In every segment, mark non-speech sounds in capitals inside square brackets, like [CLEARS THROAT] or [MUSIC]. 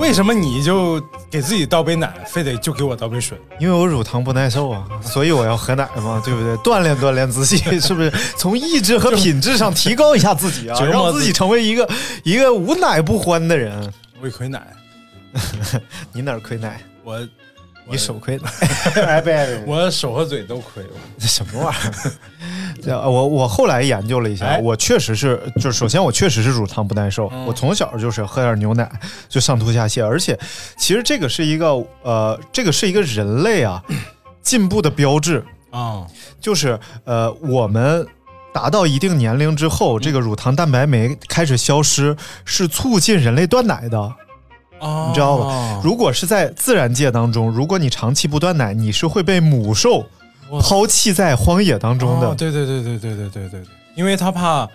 为什么你就给自己倒杯奶，非得就给我倒杯水？因为我乳糖不耐受啊，所以我要喝奶嘛，对不对？锻炼锻炼自己，是不是？从意志和品质上提高一下自己啊，[LAUGHS] 让自己成为一个一个无奶不欢的人。我亏奶，[LAUGHS] 你哪儿亏奶？我你手亏奶，[LAUGHS] 哎别，我手和嘴都亏了。这什么玩意儿？[LAUGHS] 这我我后来研究了一下，哎我确实是，就是首先我确实是乳糖不耐受，嗯我从小就是喝点牛奶就上吐下泻，而且其实这个是一个呃，这个是一个人类啊进步的标志，啊，就是呃我们。达到一定年龄之后，这个乳糖蛋白酶开始消失，是促进人类断奶的。哦你知道吧？如果是在自然界当中，如果你长期不断奶，你是会被母兽抛弃在荒野当中的。哦对对对对对对对对对，因为他怕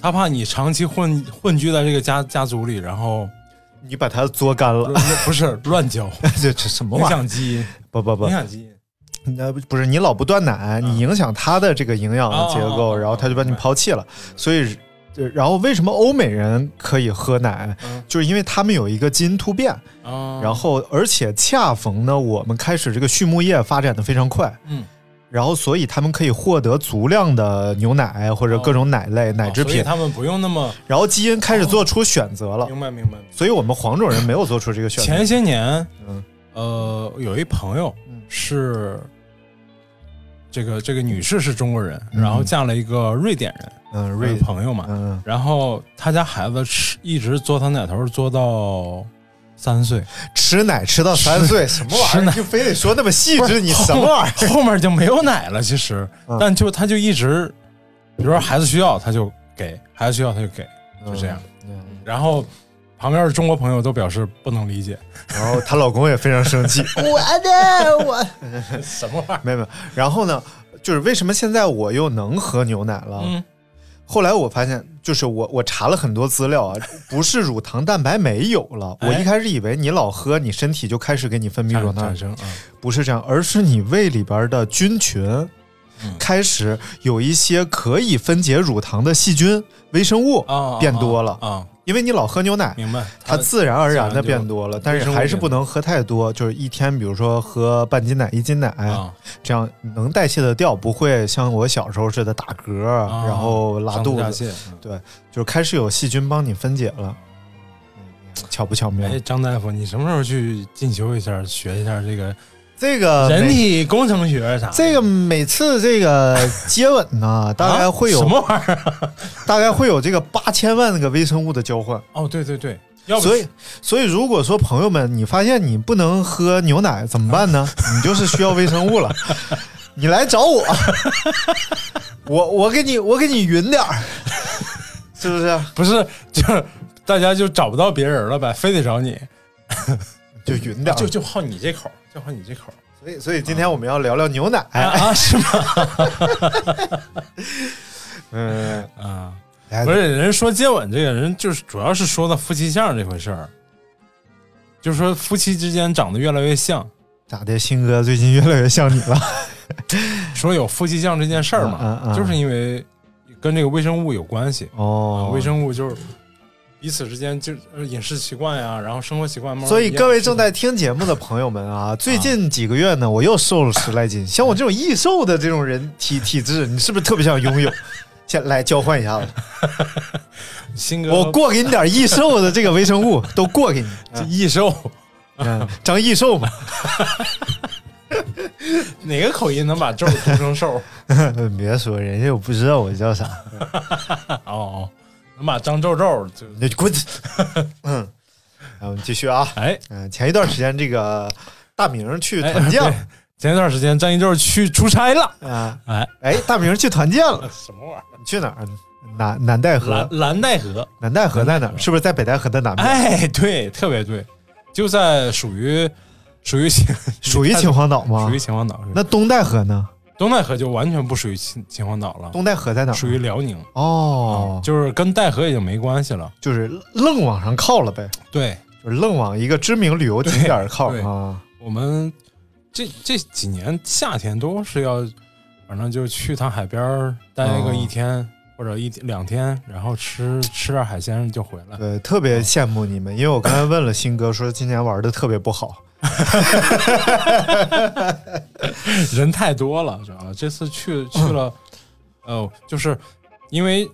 他怕你长期混混居在这个家家族里，然后你把它作干了，不是乱交，这 [LAUGHS] 这什么影玩意儿？响基因，不不不影，响基因。那不是你老不断奶，你影响它的这个营养的结构，然后它就把你抛弃了。所以，呃然后为什么欧美人可以喝奶嗯？就是因为他们有一个基因突变，啊，然后而且恰逢呢，我们开始这个畜牧业发展的非常快，嗯，然后所以他们可以获得足量的牛奶或者各种奶类、奶制品，他们不用那么然后基因开始做出选择了。明白明白。所以我们黄种人没有做出这个选择。前些年，嗯呃，有一朋友嗯是这个这个女士是中国人，嗯然后嫁了一个瑞典人，嗯，瑞瑞朋友嘛，嗯，然后他家孩子吃一直嘬他奶头嘬到三岁，吃奶吃到三岁，[LAUGHS] 什么玩意儿？就非得说那么细致，你什么玩意儿？后面就没有奶了，其实，嗯但就他就一直，比如说孩子需要他就给，孩子需要他就给，就这样。嗯。然后旁边的中国朋友都表示不能理解，然后她老公也非常生气，[LAUGHS] 我的我什么玩意儿？没有没有。然后呢，就是为什么现在我又能喝牛奶了？嗯，后来我发现，就是我我查了很多资料啊，[LAUGHS] 不是乳糖蛋白没有了。我哎一开始以为你老喝，你身体就开始给你分泌乳糖不是这样，而是你胃里边的菌群嗯开始有一些可以分解乳糖的细菌、微生物啊变多了。啊，因为你老喝牛奶，明白？它自然而然的变多了，但是还是不能喝太多，就是一天，比如说喝半斤奶、一斤奶，啊，这样能代谢的掉，不会像我小时候似的打嗝，啊然后拉肚子。对，就是开始有细菌帮你分解了，巧不巧妙？哎，张大夫，你什么时候去进修一下，学一下这个这个人体工程学啥？这个每次这个接吻呢，[LAUGHS] 大概会有、啊什么玩意儿？[LAUGHS] 大概会有这个八千万个微生物的交换。哦，对对对，要不所以，所以如果说朋友们，你发现你不能喝牛奶怎么办呢？[LAUGHS] 你就是需要微生物了，你来找我，我我给你我给你匀点儿，是不是？不是就是大家就找不到别人了呗，非得找你，就匀点儿。就就好你这口，就好你这口。所以，所以今天我们要聊聊牛奶。啊，是吗？[LAUGHS] 嗯，啊，哎不是人说接吻这个人，就是主要是说到夫妻相这回事儿，就是说夫妻之间长得越来越像，咋的？新哥最近越来越像你了。[LAUGHS] 说有夫妻相这件事儿嘛，嗯嗯嗯就是因为跟这个微生物有关系啊，哦，微生物就是彼此之间就呃饮食习惯呀，然后生活习惯慢慢所以各位正在听节目的朋友们啊，最近几个月呢，我又瘦了十来斤。像我这种易瘦的这种人体 [LAUGHS] 体质，你是不是特别想拥有？先来交换一下子，[LAUGHS] 新哥我过给你点易瘦的这个微生物，都过给你。这 [LAUGHS] 易瘦嗯，张易瘦嘛，哪个口音能把皱读成瘦？别说人家又不知道我叫啥，哦哦，能把张皱皱就那就滚。[LAUGHS] 嗯，来我们继续啊。哎，嗯、前一段时间这个大明去哎团建前一段时间张一舟去出差了，啊，哎，哎，大明去团建了，什么玩意你去哪儿？南南戴儿？河蓝，蓝带河，南戴河在哪儿？是不是在北戴河的南边？哎，对，特别对，就在属于属于秦 [LAUGHS] 属于秦皇岛吗属于？秦皇岛。那东戴河呢？东戴河就完全不属于秦秦皇岛了，东戴河在哪儿？属于辽宁，哦，就是跟戴河已经没关系了。就是愣往上靠了呗，对就是愣往一个知名旅游景点儿靠啊。我们这这几年夏天都是要，反正就去趟海边儿待个哦一天、或者一两天，然后吃吃点海鲜就回来。对，特别羡慕你们，因为我刚才问了新哥，说今年玩的特别不好。[LAUGHS] 人太多了，知道吧？这次去去了，呃，就是因为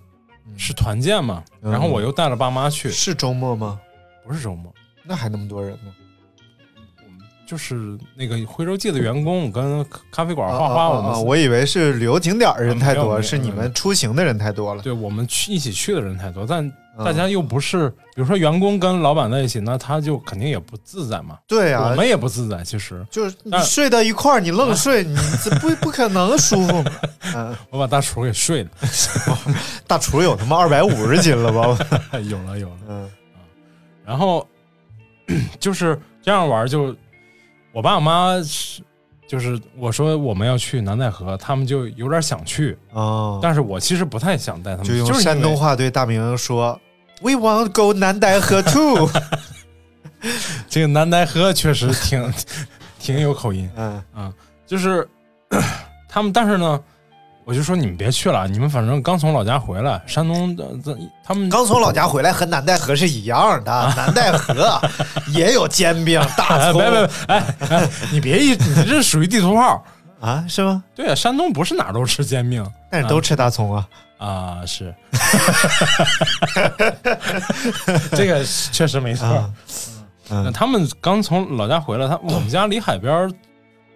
是团建嘛，嗯然后我又带了爸妈去，是周末吗？不是周末，那还那么多人呢？就是那个徽州记的员工跟咖啡馆画画，啊我们我以为是旅游景点儿人太多，啊没有没有是你们出行的人太多了。对我们去一起去的人太多，但嗯大家又不是，比如说员工跟老板在一起，那他就肯定也不自在嘛。对啊我，们也不自在，其实就是你睡到一块儿，你愣睡，你这不不可能舒服吗？[LAUGHS] 嗯，我把大厨给睡了，[LAUGHS] 大厨有他妈二百五十斤了吧？[LAUGHS] 有了有了。嗯然后 [CLEARS THROAT] 就是这样玩，就我爸我妈是，就是我说我们要去南戴河，他们就有点想去，哦，但是我其实不太想带他们，就用是山东话对大明说：“We want go 南戴河 too。[LAUGHS] 这个南戴河确实挺 [LAUGHS] 挺有口音，”嗯就是他们，但是呢，我就说你们别去了，你们反正刚从老家回来，山东的这他们刚从老家回来和南戴河是一样的，南戴河 [LAUGHS] 也有煎饼、大哎，葱。别别别，哎哎，你别一，你这属于地图炮。啊，是吗？对啊，山东不是哪儿都吃煎饼但是都吃大葱啊。啊，是，[LAUGHS] 这个确实没错。啊嗯。那他们刚从老家回来，他我们家离海边儿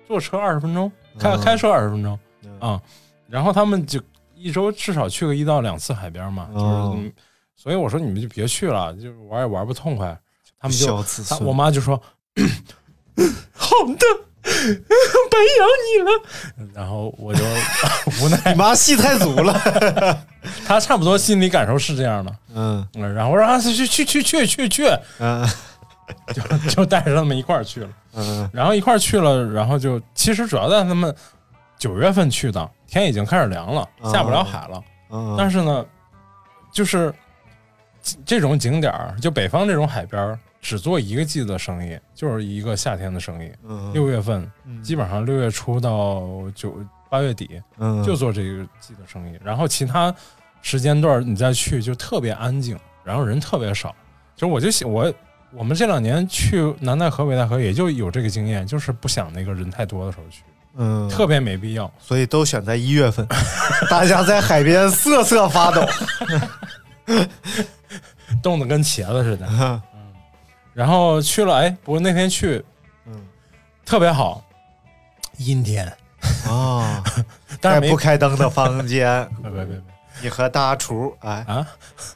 坐车二十分钟，开嗯。开车二十分钟嗯。啊。然后他们就一周至少去个一到两次海边嘛，就是所以我说你们就别去了，就是玩也玩不痛快。他们就我妈就说：“ [LAUGHS] [LAUGHS] 好的，[LAUGHS] 白养你了。”然后我就 [LAUGHS] 无奈你，妈戏太足了。[LAUGHS] 他差不多心理感受是这样的。嗯嗯，然后我说：“啊，去去去去去去，嗯就就带着他们一块儿去了。嗯然后一块儿去了，然后就其实主要在他们九月份去的，天已经开始凉了，哦下不了海了。嗯，但是呢，就是这种景点儿，就北方这种海边儿，只做一个季的生意，就是一个夏天的生意。嗯六月份基本上六月初到九八月底嗯就做这个季的生意，然后其他时间段你再去就特别安静，然后人特别少。就我就想我我们这两年去南戴河、北戴河也就有这个经验，就是不想那个人太多的时候去，嗯特别没必要。所以都选在一月份，[LAUGHS] 大家在海边瑟瑟发抖。[LAUGHS] 冻得跟茄子似的。[LAUGHS] 然后去了，哎，不过那天去嗯。特别好，阴天，啊，[LAUGHS] 但是没不开灯的房间，[LAUGHS] 别别别别。你和大厨，哎，啊！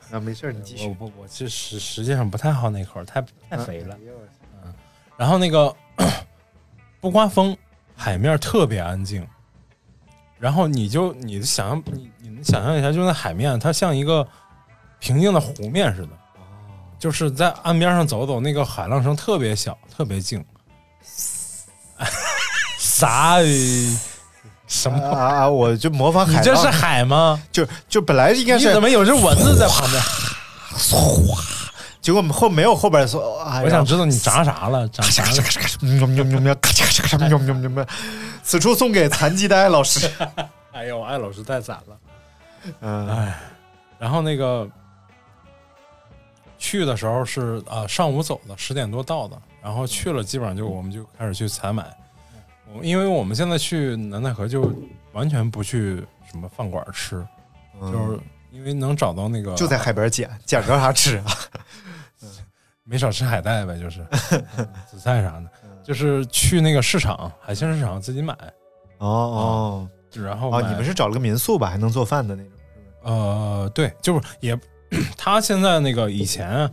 那没事，你继续。我不我这实实际上不太好那口，太太肥了。嗯。然后那个不刮风，海面特别安静。然后你就你想象你你能想象一下，就那海面，它像一个平静的湖面似的，就是在岸边上走走，那个海浪声特别小，特别静。[LAUGHS] 啥？什么？啊啊！我就模仿海这是海吗？就就本来应该你是怎么有只蚊子在旁边？[LAUGHS] 结果后没有后边说，我想知道你炸啥了？炸啥了？喵喵喵喵，咔嚓咔嚓咔嚓喵喵喵喵。此处送给残疾的艾老师。[LAUGHS] 哎呦，艾老师太惨了。嗯哎，然后那个去的时候是啊、上午走的，十点多到的，然后去了基本上就我们就开始去采买。我因为我们现在去南戴河就完全不去什么饭馆吃，就是因为能找到那个就在海边捡，捡着啥吃啊？[LAUGHS] 没少吃海带呗，就是 [LAUGHS] 嗯紫菜啥的，就是去那个市场海鲜市场自己买，哦哦哦，然后买你们是找了个民宿吧？还能做饭的那种？呃，对，就是也，[CLEARS THROAT] 他现在那个以前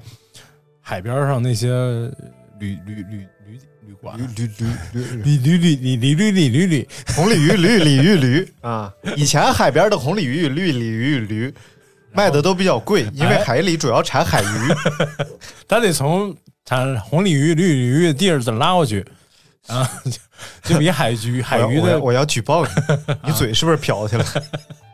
海边上那些旅旅旅旅旅馆，驴驴驴驴旅旅旅旅旅旅旅旅旅，红鲤鱼、[LAUGHS] 绿鲤鱼、驴啊！以前海边的红鲤鱼、绿鲤鱼、驴卖的都比较贵，因为海里主要产海鱼。[LAUGHS] 他得从产红鲤鱼、绿鲤鱼的地儿再拉过去啊，就就比海鱼海鱼的我要我要举报你，你嘴是不是瓢去了？[LAUGHS]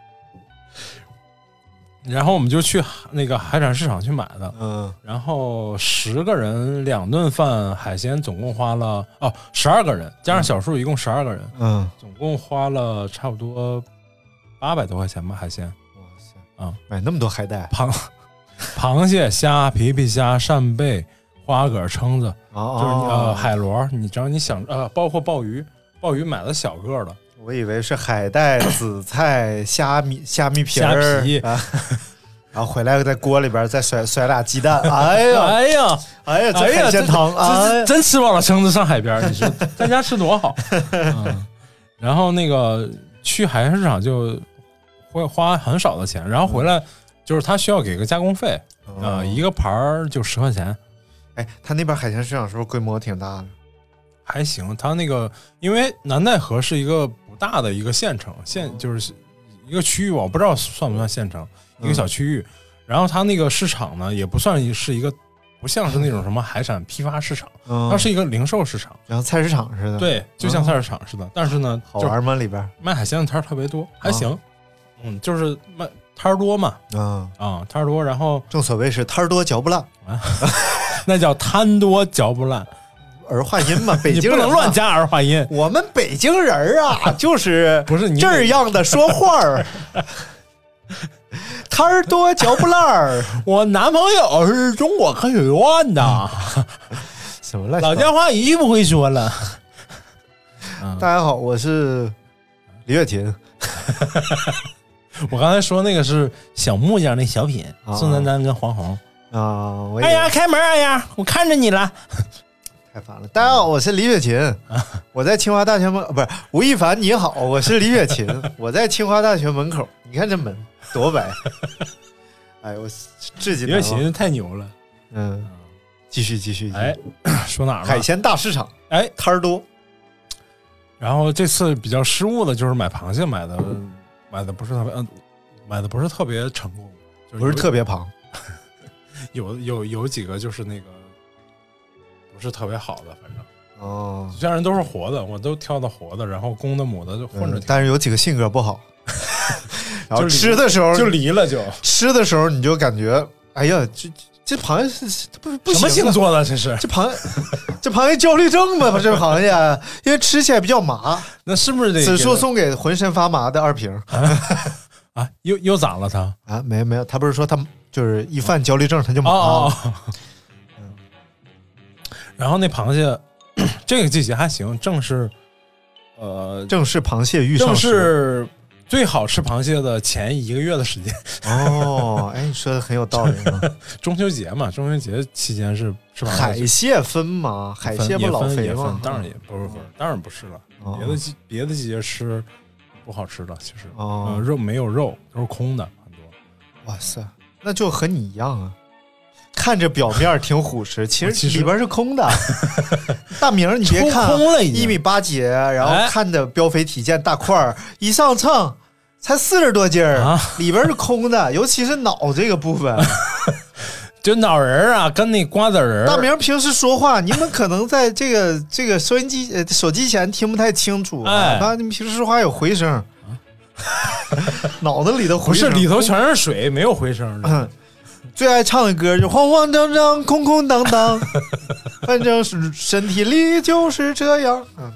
然后我们就去那个海产市场去买的，嗯，然后十个人两顿饭，海鲜总共花了哦十二个人，加上小树一共十二个人，嗯，总共花了差不多八百多块钱吧，海鲜。哇塞。啊，买那么多海带。螃螃蟹、虾、皮皮虾、扇贝、花蛤、蛏子，哦就是你呃海螺，你只要你想呃，包括鲍鱼，鲍鱼买了小个儿的，我以为是海带、[COUGHS] 紫菜、虾米、虾米皮儿虾皮啊，然后回来在锅里边再甩甩俩鸡蛋，哎呀，哎呀，哎呀，这哎呀，海鲜汤，这哎真吃饱了撑子上海边儿，你说在家吃多好。嗯，然后那个去海鲜市场就会花很少的钱，然后回来就是他需要给个加工费，啊，一个盘儿就十块钱，哎，他那边海鲜市场是不是规模挺大的？还行。他那个因为南戴河是一个不大的一个县城，县就是一个区域吧，我不知道算不算县城，一个小区域。然后它那个市场呢，也不算是一个，不像是那种什么海产批发市场，嗯，它是一个零售市场。像菜市场似的，，对，就像菜市场似的，但是呢，就好玩吗？里边卖海鲜的摊儿特别多，还行。嗯，就是卖摊儿多嘛，啊，啊，摊儿多，然后正所谓是摊儿多嚼不烂。啊，[LAUGHS] 那叫摊多嚼不烂，儿化音嘛，[LAUGHS] 北京人嘛。不能乱加儿化音。我们北京人儿啊，[LAUGHS] 就是不是你这样的说话儿，[LAUGHS] 摊儿多嚼不烂儿，我男朋友是中国科学院的，什么乱老家话一句不会说了。大家好，我是李月琴。我刚才说那个是小木匠那小品，啊宋丹丹跟黄宏。啊，哎呀，开门！哎呀，我看着你了。太烦了。大家好，我是李雪琴，我在清华大学门，不是吴亦凡，你好，我是李雪琴，[LAUGHS] 我在清华大学门口。你看这门多白，哎呦，我至今李。雪琴太牛了。嗯，继续继续。继续哎，[CLEARS THROAT] 说哪儿了？海鲜大市场，哎，摊儿多。然后这次比较失误的就是买螃蟹买的买的不是特别，嗯，买的不是特别成功，就不是特别胖，[LAUGHS] 有有有几个就是那个不是特别好的，反正哦，虽然都是活的，我都挑的活的，然后公的母的就混着，嗯但是有几个性格不好，[LAUGHS] 然后吃的时候就离了就。吃的时候你就感觉，哎呀，这这螃蟹是不不什么星座的这是？这螃蟹，这螃蟹焦虑症吧？这螃蟹，因为吃起来比较麻。那是不是得此处送给浑身发麻的二平他啊？又又咋了他？啊！没有没有，他不是说他就是一犯焦虑症他就麻。哦哦。然后那螃蟹，[CLEARS THROAT] 这个季节还行，正是呃，正是螃蟹遇上正是最好吃螃蟹的前一个月的时间，哦，[LAUGHS] 哎，你说的很有道理啊。[LAUGHS] 中秋节嘛，中秋节期间是吃螃蟹海蟹分吗？海蟹不也老肥吗？当然也不是不是，当然不是了。哦别的季别的季节吃不好吃的，其实哦呃肉没有肉，都是空的很多。哇塞，那就和你一样啊。看着表面挺虎实，[LAUGHS] 其实实里边是空的。[LAUGHS] 大明，你别看一米八几，然后哎看着膘肥体健大块儿，一上秤才四十多斤儿，啊 [LAUGHS] 里边是空的，尤其是脑这个部分。就脑仁儿啊，跟那瓜子仁儿。大明平时说话，你们可能在这个这个收音机、呃手机前听不太清楚啊，你们平时说话有回声，脑子里头回不是声里头全是水，没有回声的。嗯，最爱唱的歌就慌慌张张、空空荡荡，[LAUGHS] 反正是身体里就是这样。嗯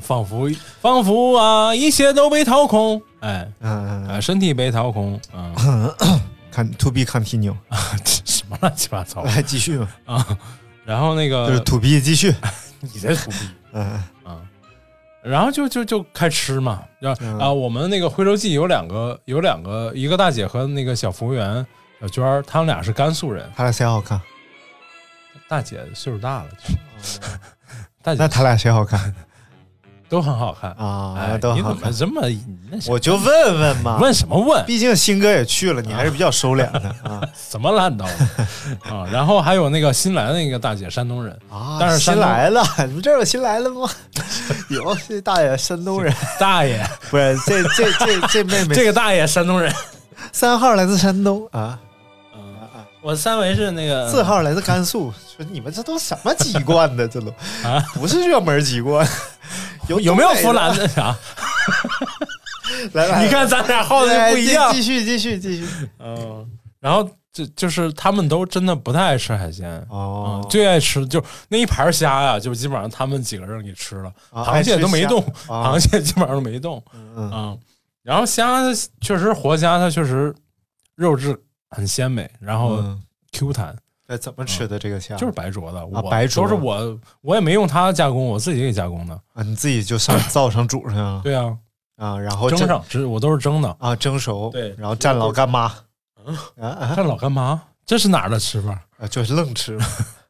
仿佛仿佛啊，一切都被掏空。哎嗯，哎，身体被掏空。嗯，[COUGHS] 看 to be continue，[LAUGHS] 什么乱七八糟来继续吧，啊？然后那个就是 to be 继续。[LAUGHS] 你在土逼。嗯啊，然后就就就开吃嘛，然后嗯啊，我们那个徽州记有两个有两个，一个大姐和那个小服务员小娟儿，他们俩是甘肃人，他俩谁好看？大姐岁数大了，就 [LAUGHS] 是大姐那他俩谁好看？[LAUGHS] 都很好看啊哎，都好看你怎么这么那我就问问嘛，问什么问？毕竟新哥也去了，你还是比较收敛的 [LAUGHS] 啊什么烂刀啊？然后还有那个新来的那个大姐，山东人，啊！但是新来了，你们这儿有新来了吗？有，这大爷山东人，大爷，不是这这这这妹妹，这个大爷山东人。三号来自山东啊，我三维是那个四号来自甘肃。说你们这都什么籍贯的？这都啊，不是热门籍贯。有 [LAUGHS] 有没有湖南的啥？来来，你看咱俩号的来不一样继。续继续继续。嗯，然后就就是他们都真的不太爱吃海鲜。哦嗯，最爱吃就那一盘虾呀，就基本上他们几个人给吃了，啊螃蟹都没动，螃蟹基本上都没动。嗯嗯，然后虾确实活虾，它确实肉质很鲜美，然后嗯。Q 弹，哎，怎么吃的这个虾？就是白灼的。我白灼。都是我，我也没用它加工，我自己给加工的。啊，你自己就上灶上煮上了 [COUGHS] 对啊，啊，然后蒸上，这我都是蒸的。啊蒸熟，对然后蘸老干妈，嗯啊啊这老干妈，这是哪儿的吃法？啊，就是愣吃。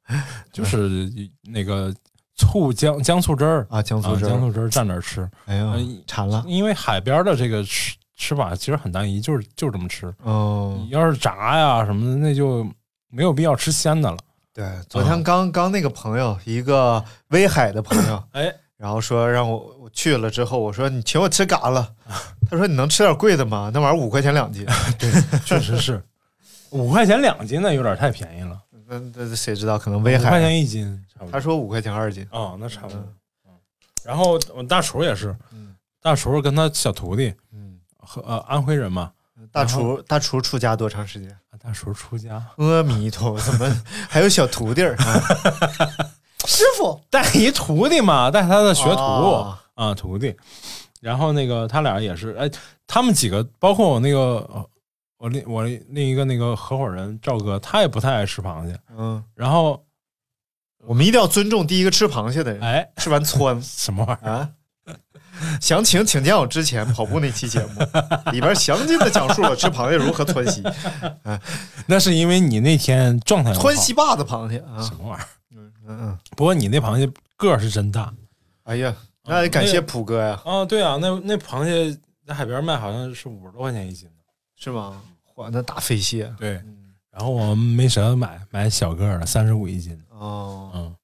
[LAUGHS] 就是那个醋姜姜醋汁儿。啊，姜醋汁儿，啊姜醋汁儿蘸着吃。哎呀嗯，馋了，因为海边的这个吃吃法其实很单一，就是就这么吃。嗯你，要是炸呀什么的，那就没有必要吃鲜的了。对，昨天刚刚那个朋友，一个威海的朋友，哎，然后说让我我去了之后，我说你请我吃嘎了，[LAUGHS] 他说你能吃点贵的吗？那玩意儿五块钱两斤，[LAUGHS] 对确实是五块钱两斤，那有点太便宜了。那那谁知道？可能威海五块，钱一斤。他说五块钱二斤，哦，那差不多。嗯然后我大厨也是，嗯大厨跟他小徒弟嗯，和呃安徽人嘛，大厨大厨出家多长时间？大厨出家阿弥陀，怎么还有小徒弟儿？啊 [LAUGHS] 师傅 [LAUGHS] 带一徒弟嘛，带他的学徒。哦啊，徒弟。然后那个他俩也是，哎，他们几个，包括我那个呃我另我另一个那个合伙人赵哥，他也不太爱吃螃蟹。嗯，然后，我们一定要尊重第一个吃螃蟹的人，哎，吃完窜 [LAUGHS] 什么玩意儿？啊。[LAUGHS] 详情请见我之前跑步那期节目，[LAUGHS] 里边详尽的讲述了吃螃蟹如何窜稀，[LAUGHS] 那是因为你那天状态窜稀坝子螃蟹啊。什，么玩意儿？嗯嗯，不过你那螃蟹个儿是真大。哎呀，那得感谢普哥呀，啊！对啊，那那螃蟹在海边卖好像是五十多块钱一斤呢。是吗？哇，那大飞蟹。对，然后我们没舍得买，买小个儿的，三十五一斤。哦，嗯，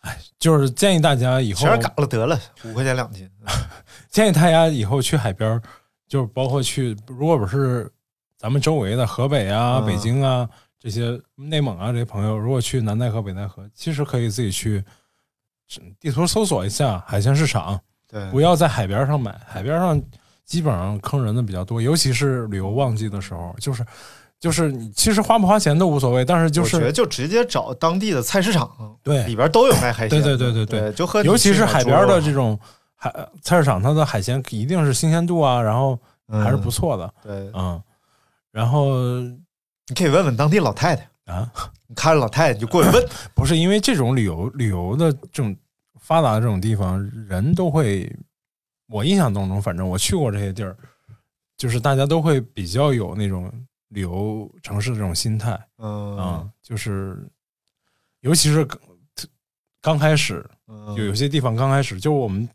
哎，[LAUGHS] 就是建议大家以后全是嘎了得了，五块钱两斤，[LAUGHS] 建议大家以后去海边，就是包括去，如果不是咱们周围的河北啊、嗯北京啊这些内蒙啊这些朋友，如果去南戴河、北戴河，其实可以自己去地图搜索一下海鲜市场，对，不要在海边上买，海边上基本上坑人的比较多，尤其是旅游旺季的时候，就是就是你其实花不花钱都无所谓，但是就是我觉得就直接找当地的菜市场，对。里边都有卖海鲜的，对对对对对，就和尤其是海边的这种，海菜市场，它的海鲜一定是新鲜度啊，然后还是不错的。对，嗯，然后你可以问问当地老太太，啊，你看着老太太你就过去问，[LAUGHS] 不是因为这种旅游旅游的这种发达的这种地方，人都会，我印象当中，反正我去过这些地儿，就是大家都会比较有那种旅游城市的这种心态。嗯。啊、就是尤其是刚刚开始，嗯。有有些地方刚开始，就我们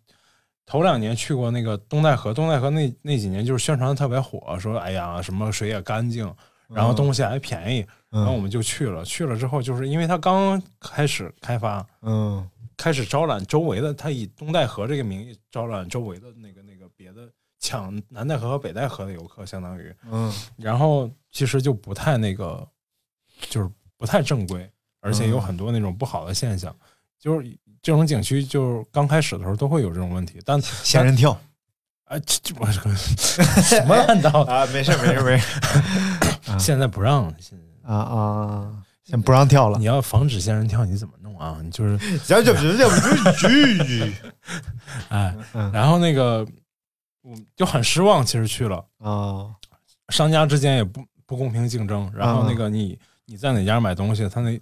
头两年去过那个东戴河，东戴河那那几年就是宣传的特别火，说哎呀什么水也干净，然后东西还便宜，然后我们就去了。去了之后，就是因为它刚开始开发，嗯。开始招揽周围的，他以东戴河这个名义招揽周围的那个那个别的抢南戴河和北戴河的游客，相当于，嗯。然后其实就不太那个，就是不太正规，而且有很多那种不好的现象，就是这种景区就是刚开始的时候都会有这种问题，但 [LAUGHS] 仙人跳。啊，这这我 [LAUGHS] 什么乱道？[LAUGHS] 啊，没事没事没事。现在不让，现在。啊啊，先不让跳了。你，要防止仙人跳，你怎么弄啊？你就是这这这这这哎，嗯。然后那个我就很失望，其实去了，啊商家之间也不不公平竞争，然后那个你你在哪家买东西，他那比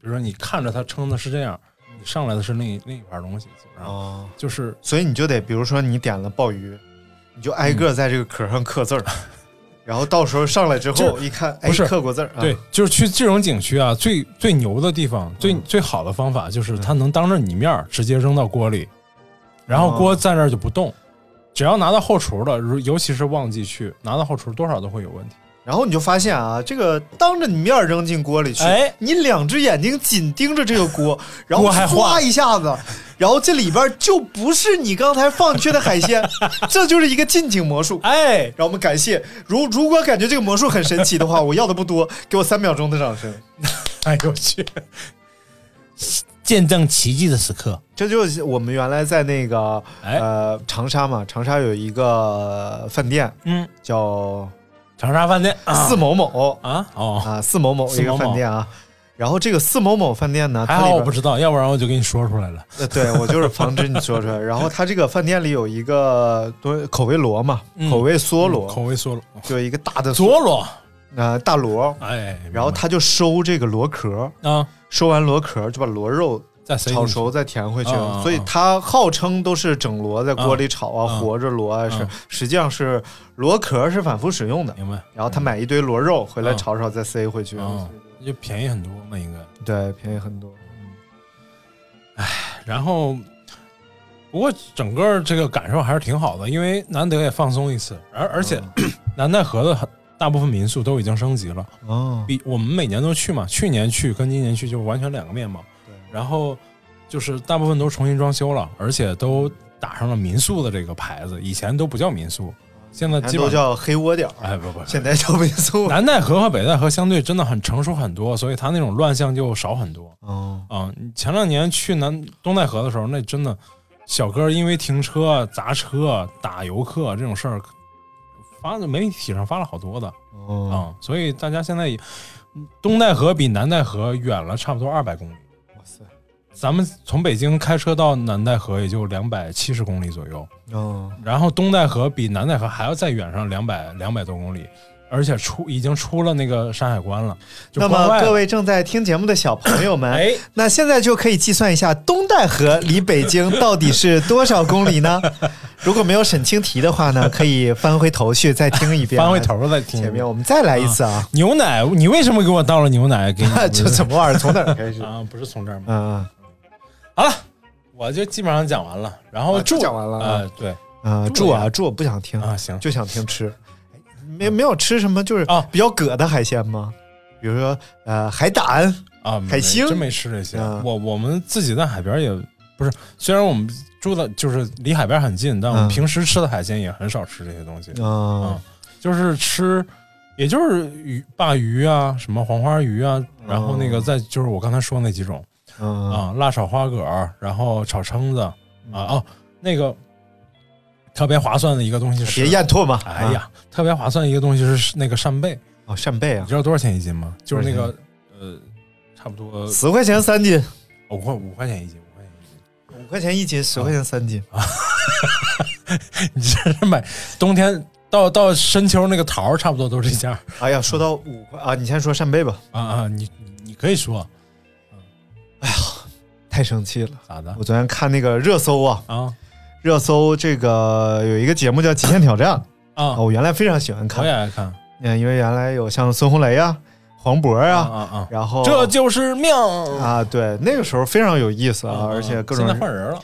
如说你看着他称的是这样，你上来的是另一另一盘东西，基本上啊，就是所以你就得，比如说你点了鲍鱼，你就挨个在这个壳上刻字儿，[LAUGHS] 然后到时候上来之后一看，哎，不是刻过字儿，啊。对，就是去这种景区啊，最最牛的地方，最最好的方法就是他能当着你面儿直接扔到锅里，然后锅在那儿就不动。只要拿到后厨了，如尤其是旺季去拿到后厨，多少都会有问题。然后你就发现啊，这个当着你面扔进锅里去，哎你两只眼睛紧盯着这个锅，[LAUGHS] 然后锅还唰一下子，然后这里边就不是你刚才放进去的海鲜，[LAUGHS] 这就是一个近景魔术。哎，让我们感谢，如如果感觉这个魔术很神奇的话，[LAUGHS] 我要的不多，给我三秒钟的掌声。哎呦我去！见证奇迹的时刻，这就是我们原来在那个、哎呃长沙嘛，长沙有一个饭店嗯，叫长沙饭店啊。四某某。啊？哦，啊，四某某一个饭店啊。然后这个四某某饭店呢，我不知道，要不然我就给你说出来了。呃，对我就是防止你说出来。[LAUGHS] 然后它这个饭店里有一个多口味螺嘛，嗯。口味梭嗯螺，口味梭罗，就一个大的梭。罗，呃大螺，哎，然后他就收这个螺壳，啊，收完螺壳就把螺肉炒熟再填回去，所以它号称都是整螺在锅里炒啊，啊活着螺啊是啊，实际上是螺壳是反复使用的。明白？然后他买一堆螺肉回来啊炒炒再塞回去，啊，就便宜很多嘛，应该。对，便宜很多。唉然后，不过整个这个感受还是挺好的，因为难得也放松一次，而而且 [CLEARS THROAT] 南戴河的很大部分民宿都已经升级了，哦，比我们每年都去嘛，去年去跟今年去就完全两个面貌。对然后就是大部分都重新装修了，而且都打上了民宿的这个牌子，以前都不叫民宿，现在基本都叫黑窝点儿，哎不不，现在叫民宿。南戴河和北戴河相对真的很成熟很多，所以它那种乱象就少很多。哦，啊，你前两年去南东戴河的时候，那真的小哥因为停车、砸车、打游客这种事儿，发媒体上发了好多的啊、哦，所以大家现在也东戴河比南戴河远了差不多二百公里。咱们从北京开车到南戴河也就两百七十公里左右，嗯，然后东戴河比南戴河还要再远上两百两百多公里，而且出已经出了那个山海关了。就那么各位正在听节目的小朋友们，哎，那现在就可以计算一下东戴河离北京到底是多少公里呢？[LAUGHS] 如果没有审清题的话呢，可以翻回头去再听一遍啊。翻回头再听前面我们再来一次啊！牛奶，你为什么给我倒了牛奶？给你 [LAUGHS] 这怎么玩意儿？从哪儿开始？[LAUGHS] 啊？不是从这儿吗？嗯好了，我就基本上讲完了。然后啊住就讲完了啊呃对嗯啊，住啊住，不想听啊，行，就想听吃。[LAUGHS] 没没有吃什么就是啊比较葛的海鲜吗？比如说呃海胆啊，海星真没吃这些。嗯我我们自己在海边也不是，虽然我们住的就是离海边很近，但我平时吃的海鲜也很少吃这些东西。啊嗯，就是吃，也就是鱼、鲅鱼啊，什么黄花鱼啊，然后那个再就是我刚才说那几种嗯啊，辣炒花蛤，然后炒蛏子啊哦，那个特别划算的一个东西是，别咽唾沫。哎呀，特别划算的一个东西是那个扇贝，啊，哦扇贝啊你，知道多少钱一斤吗？就是那个呃，差不多十块钱三斤，五块五块钱一斤，五块钱一斤。五块钱一斤，十块钱三斤啊。[LAUGHS] 你这是买冬天到到深秋那个桃儿差不多都是这价哎呀，说到五块啊，你先说扇贝吧，啊啊！你你你可以说太生气了。咋的？我昨天看那个热搜啊，啊。热搜这个有一个节目叫《极限挑战》啊。啊，！我原来非常喜欢看。我看也，爱看。嗯，因为原来有像孙红雷啊、黄渤啊啊，啊啊！然后这就是命。啊，对，那个时候非常有意思啊，啊而且各种现在换人了，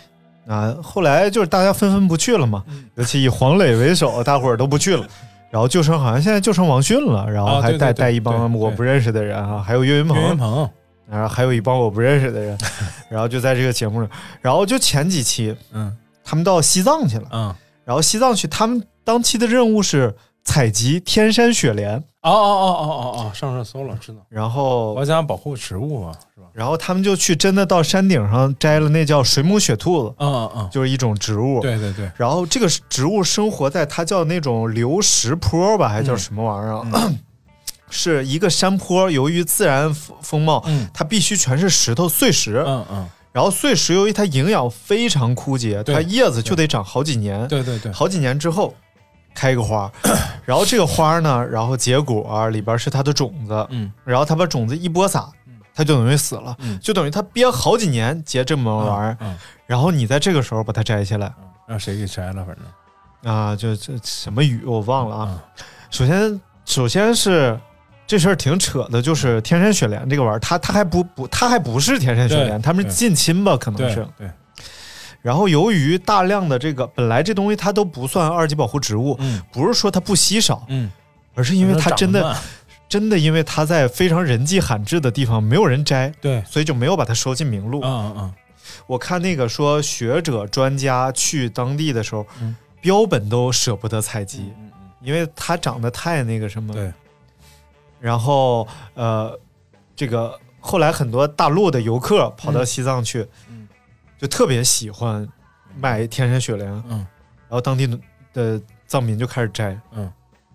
啊，后来就是大家纷纷不去了嘛，嗯。尤其以黄磊为首，[LAUGHS] 大伙儿都不去了。然后就剩好像现在就剩王迅了，然后还带、带一帮我不认识的人啊，还有岳云鹏，岳云鹏，然后还有一帮我不认识的人，[LAUGHS] 然后就在这个节目上，然后就前几期嗯他们到西藏去了，嗯，然后西藏去他们当期的任务是采集天山雪莲，哦哦哦哦哦哦，上热搜了，知道。然后国家保护植物嘛，是吧？然后他们就去真的到山顶上摘了那叫水母雪兔子，嗯嗯嗯，就是一种植物，对对对，然后这个植物生活在它叫那种流石坡吧，还叫什么玩意儿啊？[LAUGHS] 是一个山坡，由于自然风风貌，嗯。它必须全是石头碎石。嗯嗯，然后碎石由于它营养非常枯竭，它叶子就得长好几年。对。对对，好几年之后开一个花，[COUGHS] 然后这个花呢，然后结果里边是它的种子，嗯。然后它把种子一播撒，它就等于死了，嗯。就等于它憋好几年结这么玩意儿，嗯，然后你在这个时候把它摘下来。嗯让谁给摘了，反正。啊，就这什么鱼我忘了啊。啊首先，首先是这事儿挺扯的，就是天山雪莲这个玩意儿，它它还不不，它还不是天山雪莲，对他们是近亲吧，可能是。对，然后由于大量的这个本来这东西它都不算二级保护植物，嗯不是说它不稀少，嗯，而是因为它真的真的因为它在非常人迹罕至的地方没有人摘，对，所以就没有把它收进名录。嗯嗯嗯，我看那个说学者专家去当地的时候，嗯标本都舍不得采集，嗯嗯因为它长得太那个什么。对，然后呃，这个后来很多大陆的游客跑到西藏去，嗯就特别喜欢买天山雪莲，嗯然后当地的的藏民就开始摘，嗯，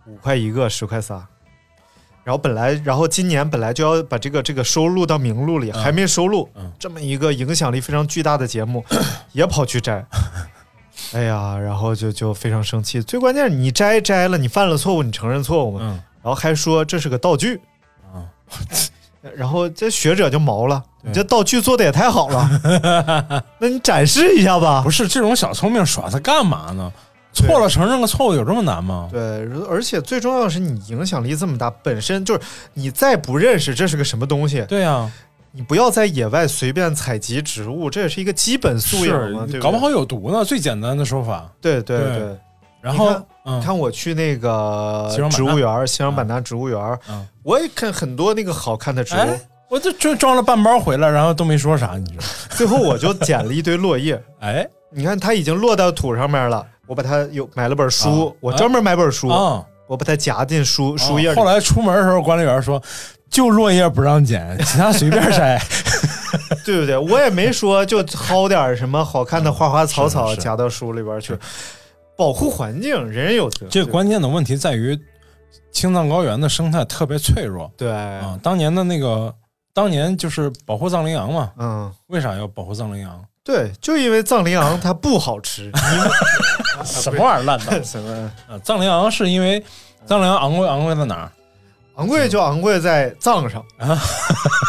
五块一个，十块仨。然后本来，然后今年本来就要把这个这个收录到名录里，嗯还没收录。嗯这么一个影响力非常巨大的节目，[COUGHS] 也跑去摘。哎呀，然后就就非常生气。最关键是你摘摘了，你犯了错误，你承认错误嘛，嗯然后还说这是个道具，啊，[LAUGHS] 然后这学者就毛了，你这道具做的也太好了，[LAUGHS] 那你展示一下吧不。是这种小聪明耍它干嘛呢？错了承认个错误有这么难吗？对，而且最重要的是，你影响力这么大，本身就是你再不认识这是个什么东西，对呀，你不要在野外随便采集植物，这也是一个基本素养嘛，对不对？搞不好有毒呢。最简单的说法。对对对对。然后嗯。你看我去那个植物园，西双版纳植物园，嗯，我也看很多那个好看的植物，哎，我就就装了半包回来，然后都没说啥，你知道？[LAUGHS] 最后我就捡了一堆落叶。哎。你看它已经落到土上面了，我把它有买了本书，啊。我专门买本书，啊，我把它夹进书书页后来出门的时候，管理员说，就落叶不让捡，[LAUGHS] 其他随便摘。对不对？我也没说就薅点什么好看的花花草草夹到书里边去，保护环境，人人有责。这个关键的问题在于，青藏高原的生态特别脆弱对，啊。当年的那个，当年就是保护藏羚羊嘛。嗯，为啥要保护藏羚羊？对，就因为藏羚羊它不好吃，[LAUGHS] 什么玩意儿烂到？[LAUGHS] 什么啊，藏羚羊是因为藏羚羊昂贵昂贵在哪儿？昂贵就昂贵在藏上啊，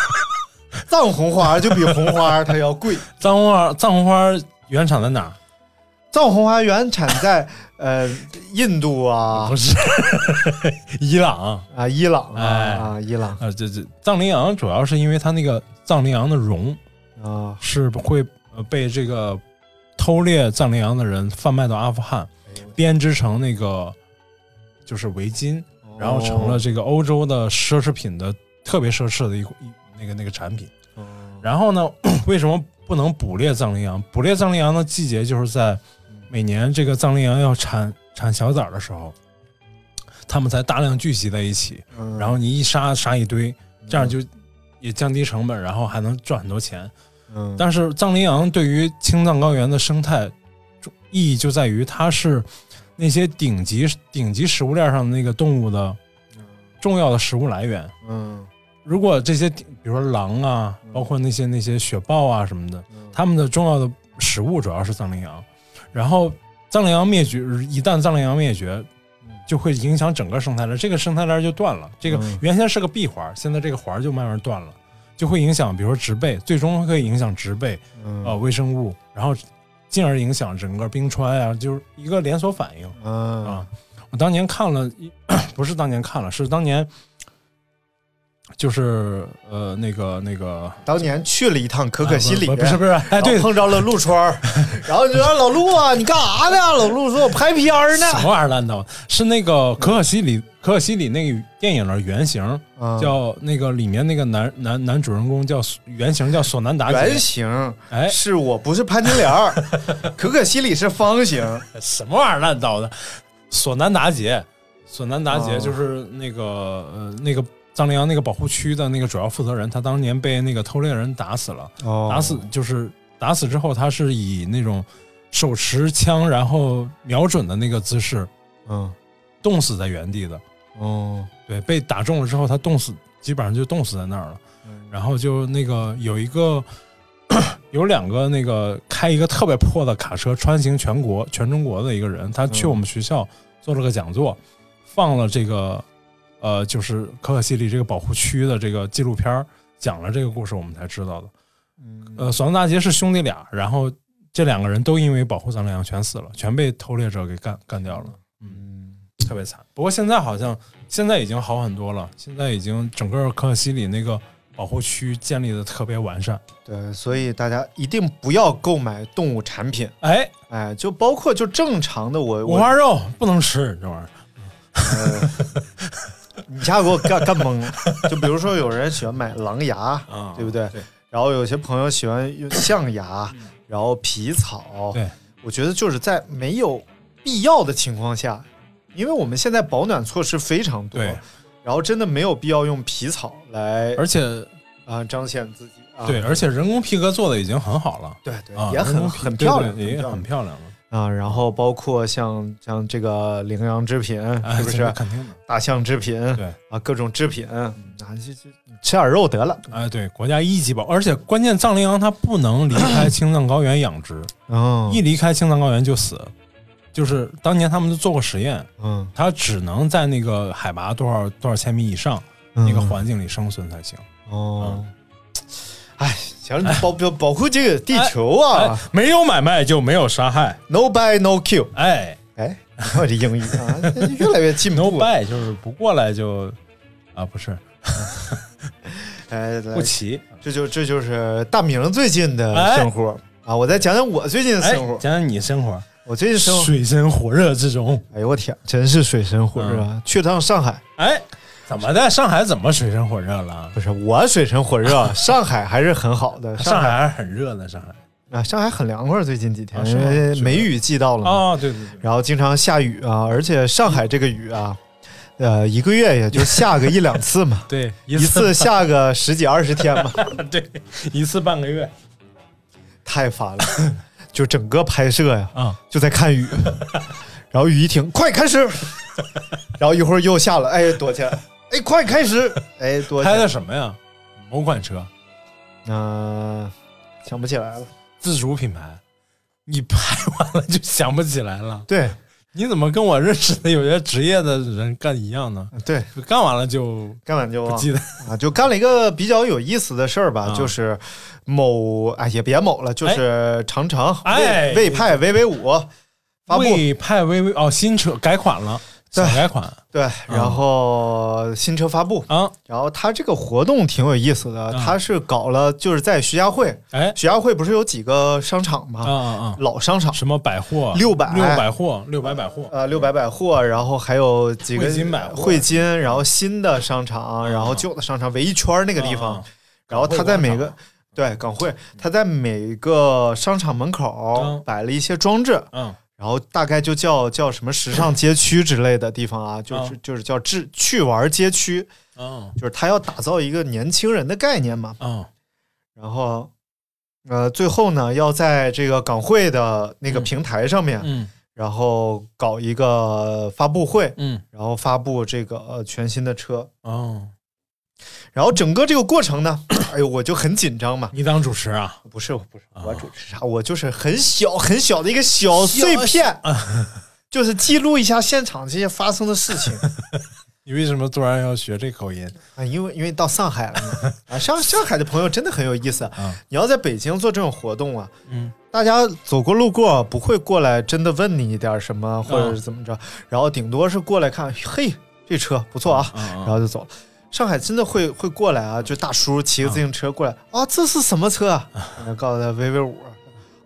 [LAUGHS] 藏红花就比红花它要贵，藏红花藏红花原产在哪儿？藏红花原产在呃印度啊。不是。[LAUGHS] 伊朗。啊伊朗啊哎。啊伊朗。啊，这这藏羚羊主要是因为它那个藏羚羊的绒啊。是会呃被这个偷猎藏羚羊的人贩卖到阿富汗，编织成那个就是围巾，然后成了这个欧洲的奢侈品的特别奢侈的一一那个那个产品。哦。然后呢，[COUGHS] 为什么不能捕猎藏羚羊？捕猎藏羚羊的季节就是在每年这个藏羚羊要产产小崽儿的时候，它们才大量聚集在一起，嗯。然后你一杀杀一堆，这样就也降低成本，然后还能赚很多钱。嗯。但是藏羚羊对于青藏高原的生态意义就在于它是那些顶级顶级食物链上的那个动物的重要的食物来源。嗯。如果这些比如说狼啊，包括那些那些雪豹啊什么的，它们的重要的食物主要是藏羚羊。然后藏羚羊灭绝，一旦藏羚羊灭绝，就会影响整个生态链，这个生态链就断了。这个嗯原先是个闭环，现在这个环就慢慢断了，就会影响，比如说植被，最终会影响植被，嗯呃，微生物，然后进而影响整个冰川啊，就是一个连锁反应。嗯啊，我当年看了一，[COUGHS] 不是当年看了，是当年，就是呃那个那个，当年去了一趟可可西里，啊不不是不是，哎对，碰着了陆川儿，[LAUGHS] 然后就说老陆啊，你干啥呢？老陆说我拍片儿呢，什么玩意儿烂到？是那个可可西里，可可西里那个电影的原型啊叫那个里面那个男男男主人公叫原型叫索南达杰。原型，哎，是我不是潘金莲儿，[LAUGHS] 可可西里是方形，[LAUGHS] 什么玩意儿烂到的？索南达杰，索南达杰哦就是那个、呃那个藏羚羊那个保护区的那个主要负责人，他当年被那个偷猎人打死了。哦打死就是打死之后，他是以那种手持枪然后瞄准的那个姿势嗯冻死在原地的。哦，对，被打中了之后，他冻死，基本上就冻死在那儿了。嗯然后就那个有一个 [CLEARS THROAT] 有两个那个开一个特别破的卡车穿行全国全中国的一个人，他去嗯我们学校做了个讲座，放了这个呃就是可可西里这个保护区的这个纪录片儿，讲了这个故事，我们才知道的。嗯呃，索南达杰是兄弟俩，然后这两个人都因为保护藏羚羊全死了，全被偷猎者给干干掉了，嗯特别惨。不过现在好像现在已经好很多了，现在已经整个可可西里那个保护区建立的特别完善。对，所以大家一定不要购买动物产品，哎，哎，就包括就正常的我我五花肉不能吃这玩意儿。你 [LAUGHS] 一下给我干干懵了。就比如说有人喜欢买狼牙，啊对不对？对嗯然后有些朋友喜欢用象牙，然后皮草。对，我觉得就是在没有必要的情况下，因为我们现在保暖措施非常多，对然后真的没有必要用皮草来而且啊彰显自己啊。对，而且人工皮革做的已经很好了。对对，啊，也很工皮对很漂亮，对也很漂亮了。啊。然后包括像像这个羚羊制品，哎，是不是？这肯定的。大象制品，对啊，各种制品，啊，就就吃点肉得了。哎，对，国家一级保，而且关键藏羚羊它不能离开 [CLEARS THROAT] 青藏高原养殖，嗯一离开青藏高原就死。就是当年他们都做过实验，嗯，它只能在那个海拔多少多少千米以上嗯那个环境里生存才行。哦。哎，保保 [LAUGHS] 保护这个地球啊哎，没有买卖就没有杀害。，no buy no kill。哎哎，我这英语啊，越来越进，no。buy 就是不过来就啊，不是 [LAUGHS] 哎，不齐。这就这就是大明最近的哎生活啊！我再讲讲我最近的哎，生活。讲讲你生活，我最近生活，水深火热之中。哎呦我天，真是水深火热啊！去趟上海，哎，怎么的？上海怎么水深火热了？不是我水深火热，[LAUGHS] 上海还是很好的。上海海还是很热的，上海。啊，上海很凉快，最近几天因为梅雨季到了嘛。哦，对对对，然后经常下雨啊，而且上海这个雨啊，呃，一个月也就下个一两次嘛，[LAUGHS] 对，一一次下个十几二十天嘛，[LAUGHS] 对一次半个月太烦了。就整个拍摄呀，啊，就在看雨，然后雨一停，快开始，然后一会儿又下了，哎，躲起来，哎，快开始，[LAUGHS] 哎，拍的，什么呀？某款车，嗯、想不起来了。自主品牌。你拍完了就想不起来了？对你怎么跟我认识的有些职业的人干一样呢？对，干完了就干完就忘不记得啊，就干了一个比较有意思的事儿吧，啊就是某哎也别某了，就是长城哎魏魏派 VV 五发布魏派 VV 哦，新车改款了，改款。对，然后新车发布，啊，然后它这个活动挺有意思的，啊它是搞了就是在徐家汇，哎。徐家汇不是有几个商场吗？啊啊啊，老商场，什么百货？六百。六百货六百百货。呃，六百百货，然后还有几个汇金百货。汇金，然后新的商场，然后旧的商场围一圈儿那个地方。啊，然后它在每个对港汇，它在每个商场门口嗯。摆了一些装置，嗯然后大概就叫叫什么时尚街区之类的地方啊，就是嗯就是叫智趣玩街区，嗯就是他要打造一个年轻人的概念嘛，嗯然后。呃，最后呢，要在这个港汇的那个嗯。平台上面，嗯。然后搞一个发布会，嗯。然后发布这个呃全新的车，哦，然后整个这个过程呢，哎呦，我就很紧张嘛。你当主持啊？不是，我不是，啊我主持啥？我就是很小很小的一个小碎片，[LAUGHS] 就是记录一下现场这些发生的事情 [LAUGHS] 你为什么突然要学这口音？啊。因为因为到上海了嘛，啊，上上海的朋友真的很有意思。啊你要在北京做这种活动啊，嗯大家走过路过不会过来真的问你一点什么，或者是怎么着，然后顶多是过来看，嘿，这车不错啊，啊然后就走了。上海真的会会过来啊，就大叔骑个自行车过来啊，这是什么车啊？告诉他 VV 五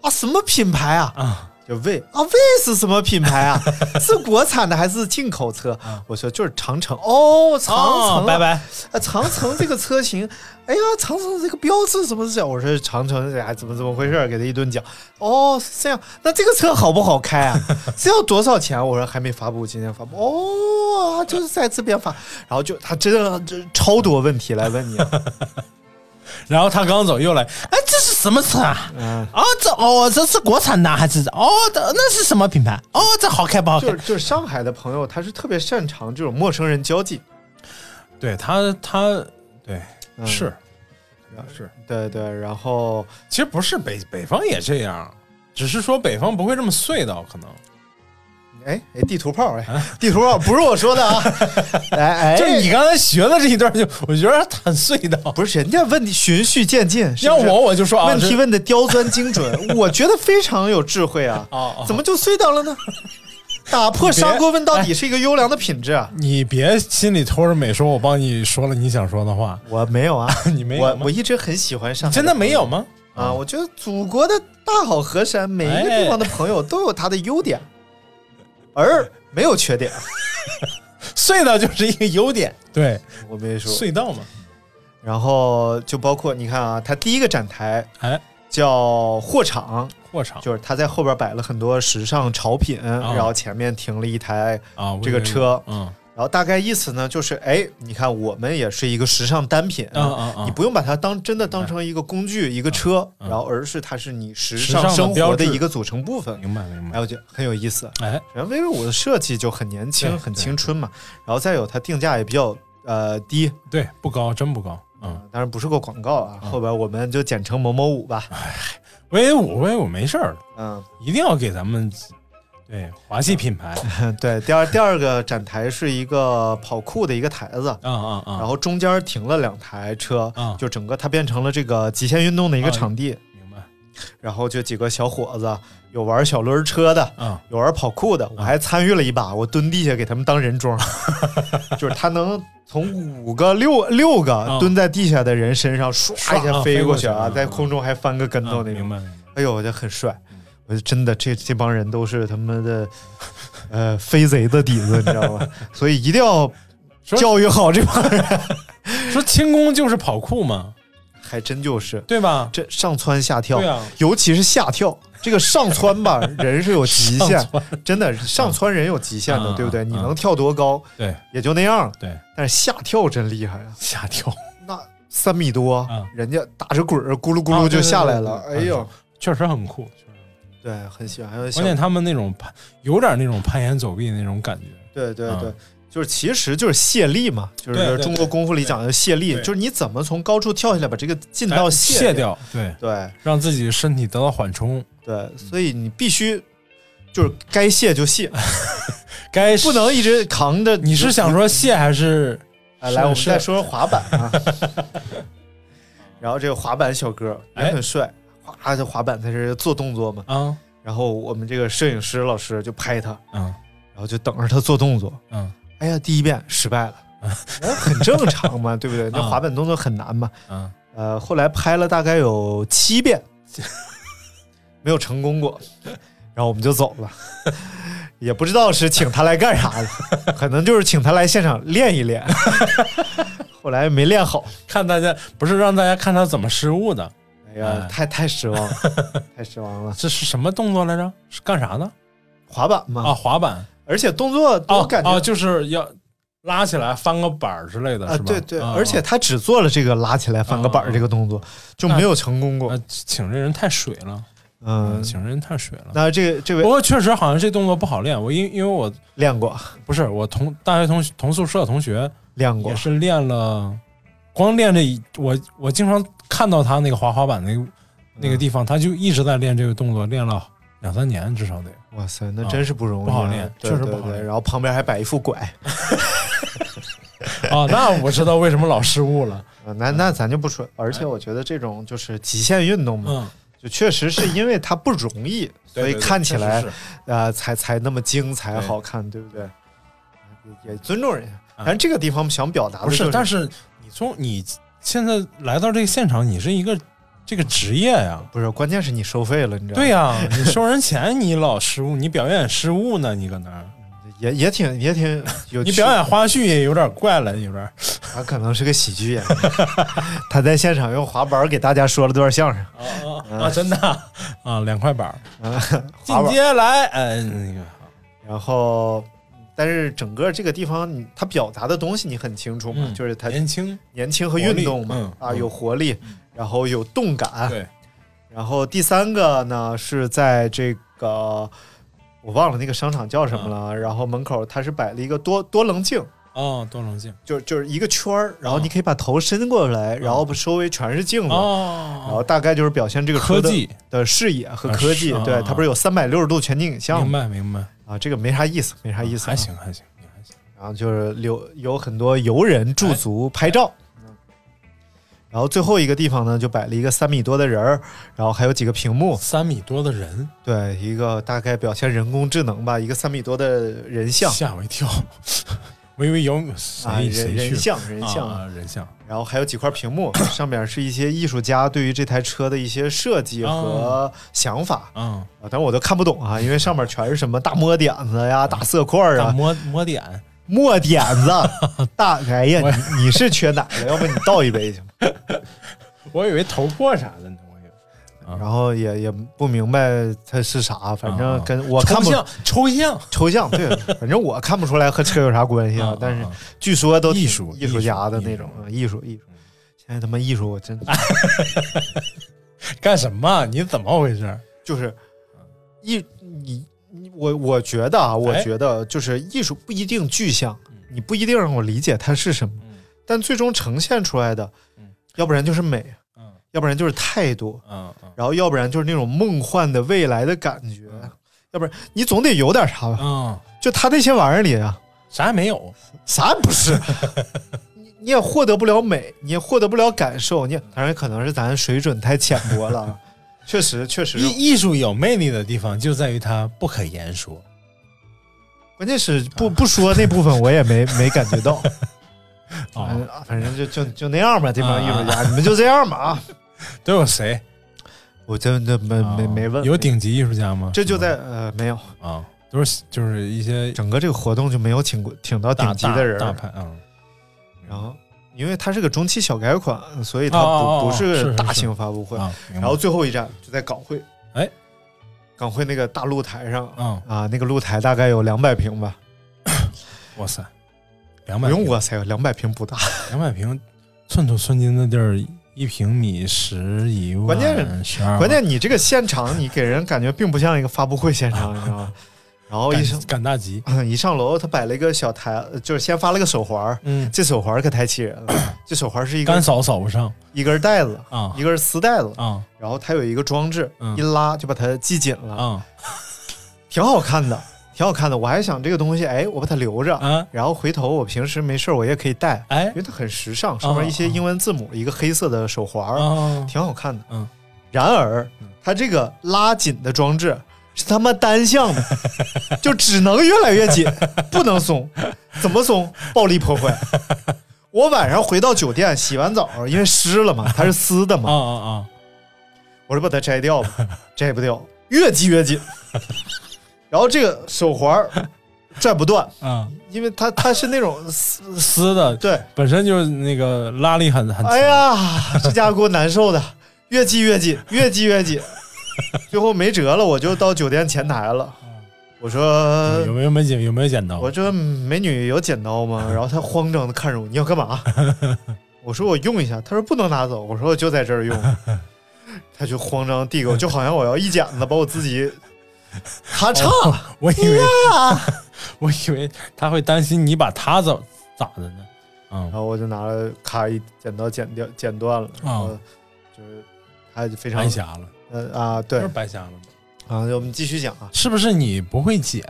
啊，什么品牌？啊就魏啊，魏是什么品牌啊？[LAUGHS] 是国产的还是进口车？我说就是长城哦，长城、啊拜拜。啊，长城这个车型，哎呀，长城这个标志什么是？我说长城哎怎么怎么回事？给他一顿讲。哦，是这样。那这个车好不好开啊？[LAUGHS] 这要多少钱？我说还没发布，今天发布。哦，就是在这边发。然后就他真的这超多问题来问你。[LAUGHS] 然后他刚走又来，哎，这是什么车啊？嗯，哦，这哦，这是国产的还是哦？这那是什么品牌？哦，这好开不好开就是？就是上海的朋友，他是特别擅长这种陌生人交际。对他，他对、嗯是是，对对，然后其实不是北北方也这样，只是说北方不会这么碎到，可能哎哎，地图炮哎，地图炮不是我说的啊，[LAUGHS] 哎哎，就是你刚才学的这一段就，我觉得很碎的。不是人家问题循序渐进，是不是要我我就说啊，问题问的刁钻精准，我觉得非常有智慧啊，哦哦怎么就碎掉了呢？打破砂锅问到底是一个优良的品质啊！你别心里偷着美说，我帮你说了你想说的话，我没有啊，[LAUGHS] 你没有我我一直很喜欢上海，真的没有吗？啊！我觉得祖国的大好河山，每一个地方的朋友都有他的优点，而没有缺点。隧道就是一个优点，对，我没说。隧道嘛，然后就包括你看啊，它第一个展台哎，叫货场，货场。就是它在后边摆了很多时尚潮品，然后前面停了一台啊，这个车，嗯然后大概意思呢就是，哎，你看我们也是一个时尚单品，嗯嗯嗯。你不用把它当真的当成一个工具、一个车，嗯然后而是它是你时时尚生活的一个组成部分。明白明白，哎，我觉得很有意思。哎，然后 vivo 的设计就很年轻、很青春嘛，然后再有它定价也比较呃低，对，不高，真不高，嗯，当然不是个广告啊，后边我们就简称某某五吧。哎，V 五 V 五没事儿，嗯，一定要给咱们对华系品牌，[LAUGHS] 对，第二第二个展台是一个跑酷的一个台子，啊啊啊，然后中间停了两台车，嗯。就整个它变成了这个极限运动的一个啊场地。明白。然后就几个小伙子，有玩小轮车的，嗯，有玩跑酷的，我还参与了一把，我蹲地下给他们当人桩，[LAUGHS] 就是他能从五个六六个啊蹲在地下的人身上唰一下飞过去啊在空中还翻个跟头啊那种，明白，哎呦，我觉得很帅。我就真的这这帮人都是他妈的，[LAUGHS] 呃，飞贼的底子，你知道吗？[LAUGHS] 所以一定要教育好这帮人，[LAUGHS] 说轻功就是跑酷嘛，还真就是。对吧？这上蹿下跳，对啊，尤其是下跳，这个上蹿吧，人是有极限，真的上蹿人有极限的，嗯。对不对？嗯。你能跳多高对。也就那样，对，但是下跳真厉害啊！下跳。那三米多嗯，人家打着滚儿咕噜咕噜就下来了，对。对哎呦，确实很酷对，很喜欢。还有小关键他们那种攀，有点那种攀岩走壁的那种感觉，嗯对对对，就是其实就是卸力嘛，就是中国功夫里讲的卸力，就是你怎么从高处跳下来把这个劲道哎卸卸。掉，对，对让自己身体得到缓冲，对，所以你必须就是该卸就卸，[LAUGHS] 该不能一直扛着。你是想说卸还是？[LAUGHS] 哎，来，我们再说说滑板啊。[LAUGHS] 然后这个滑板小哥也哎很帅，哗，就滑板在这做动作嘛。啊然后我们这个摄影师老师就拍他，嗯然后就等着他做动作。嗯哎呀，第一遍失败了，[LAUGHS] 那很正常嘛，对不对？那嗯滑板动作很难嘛。嗯呃，后来拍了大概有七遍，没有成功过，然后我们就走了。也不知道是请他来干啥的，可能就是请他来现场练一练。[LAUGHS] 后来没练好，看大家不是让大家看他怎么失误的，哎呀，哎太太失望了，太失望了。这是什么动作来着？是干啥呢？滑板吗，啊，滑板而且动作我哦感觉哦，就是要拉起来翻个板儿之类的，啊，是吧？对对，啊而且他只做了这个拉起来翻个板儿这个动作，就没有成功过呃。，请这人太水了，嗯，请这人太水了。那这个这位不过确实好像这动作不好练，我因因为我练过，不是我同大学同同宿舍同学练过也，是练了，光练这一我我经常看到他那个滑滑板那个那个地方，他就一直在练这个动作，练了两三年至少得。哇塞，那真是不容易啊，不好练确实不好练。然后旁边还摆一副拐，哦，[LAUGHS] 那我知道为什么老失误了。啊 [LAUGHS] 那那咱就不说。而且我觉得这种就是极限运动嘛，嗯，就确实是因为它不容易，所以看起来确实是。啊才才那么精彩好看，对不对？也也尊重人家，啊但这个地方想表达的不，是但是你从你现在来到这个现场，你是一个这个职业呀。不是，关键是你收费了，你知道吗？对呀、你收人钱，你老失误，你表演失误呢，你搁那儿，也也挺也挺有。你表演花絮也有点怪了，有点。他可能是个喜剧演员，[LAUGHS] 他在现场用滑板给大家说了段相声。啊啊啊！真的啊啊，两块板 [LAUGHS] 进。阶来，哎，那个然后，但是整个这个地方，你他表达的东西你很清楚嘛，嗯就是它年轻，年轻和运动嘛，嗯啊，嗯。有活力，然后有动感。对，然后第三个呢是在这个我忘了那个商场叫什么了，嗯然后门口它是摆了一个多多棱镜。哦，多棱镜，就就是一个圈儿，然后你可以把头伸过来，然后周围全是镜子，然后哦，大概就是表现这个科技，的视野和科技。对它不是有三百六十度全景影像吗？明？白明白，啊，这个没啥意思，没啥意思、啊还。行还行，还行。然后就是留有很多游人驻足拍照。然后最后一个地方呢，就摆了一个三米多的人儿，然后还有几个屏幕，三米多的人，对，一个大概表现人工智能吧，一个三米多的人像吓我一跳。我以为有、啊，人人像人像，啊。人像。然后还有几块屏幕，[LAUGHS] 上面是一些艺术家对于这台车的一些设计和想法。嗯，啊，但我都看不懂啊，因为上面全是什么大摸点子呀、[LAUGHS] 大色块啊、大摸摸点，墨点子、[LAUGHS] 大哎呀，你你是缺奶了，要不你倒一杯行吗？我以为头破啥的呢，然后也也不明白它是啥，反正啊跟我看不抽象抽象。抽象，对，[LAUGHS] 反正我看不出来和车有啥关系啊啊。但是啊据说都挺艺术艺术家的那种啊艺术艺术。现在他妈艺术我真 [LAUGHS] 干什么？你怎么回事？就是艺你你我我觉得啊，我哎觉得就是艺术不一定具象，你不一定让我理解它是什么，嗯。但最终呈现出来的嗯，要不然就是美，嗯要不然就是态度，嗯嗯然后要不然就是那种梦幻的未来的感觉，要不然你总得有点啥吧？嗯，就他那些玩意儿里啊，啥也没有。啥也不是。你 [LAUGHS] 你也获得不了美，你也获得不了感受，你也当然可能是咱水准太浅薄了，啊 [LAUGHS] 确实确实，艺艺术有魅力的地方就在于它不可言说。关键是不不说那部分我也没 [LAUGHS] 没感觉到，啊反正反正就就就那样吧，这帮艺术家啊你们就这样吧啊！[LAUGHS] 都有谁？我真的没没啊没问，有顶级艺术家吗？这就在呃没有，啊，都是就是一些整个这个活动就没有请过请到顶级的人，大大牌啊。然后因为它是个中期小改款，所以它不不是是大型发布会。然后最后一站就在港汇，哎，港汇那个大露台上嗯，啊，那个露台大概有两百平吧，[COUGHS] 哇塞，两百不用哇塞，两百平不大。两百平，寸土寸金的地儿，一平米十一万，关键关键你这个现场，你给人感觉并不像一个发布会现场，你知道吗？[LAUGHS] 然后一上赶赶大集，一上楼，他摆了一个小台，就是先发了个手环这手环可太气人了。[CLEARS THROAT] 这手环是一个干扫扫不上一根带子，啊一根丝带子，啊然后它有一个装置，嗯一拉就把它系紧了，啊挺好看的，挺好看的。我还想这个东西，哎，我把它留着，啊！然后回头我平时没事儿我也可以戴，哎因为它很时尚，上面一些英文字母，一个黑色的手环挺好看的。嗯，然而它这个拉紧的装置是他妈单向的，[LAUGHS] 就只能越来越紧，不能松。怎么松？暴力破坏。我晚上回到酒店洗完澡，因为湿了嘛，它是 [LAUGHS] 丝的啊嘛，啊啊！我说把它摘掉吧，摘不掉，越系越紧。然后这个手环儿 [LAUGHS] 拽不断，啊，因为它它是那种 [LAUGHS] 丝，丝的对，本身就是那个拉力很很强。哎呀，这家伙给我难受的，越系越紧，越系越紧，[LAUGHS] 最后没辙了，我就到酒店前台了。我说有没有没剪有没有剪刀？我说美女有剪刀吗？然后她慌张的看着我，你要干嘛？我说我用一下，她说不能拿走。我说我就在这儿用，她就慌张地递给我，就好像我要一剪子把我自己咔嚓。[LAUGHS] 我以为 [LAUGHS] 我以为他会担心你把他怎咋的呢？嗯。然后我就拿了咔一剪刀剪掉剪断了，然后就是他就非常白瞎了，呃啊对。是白瞎了。啊，我们继续讲啊，是不是你不会剪？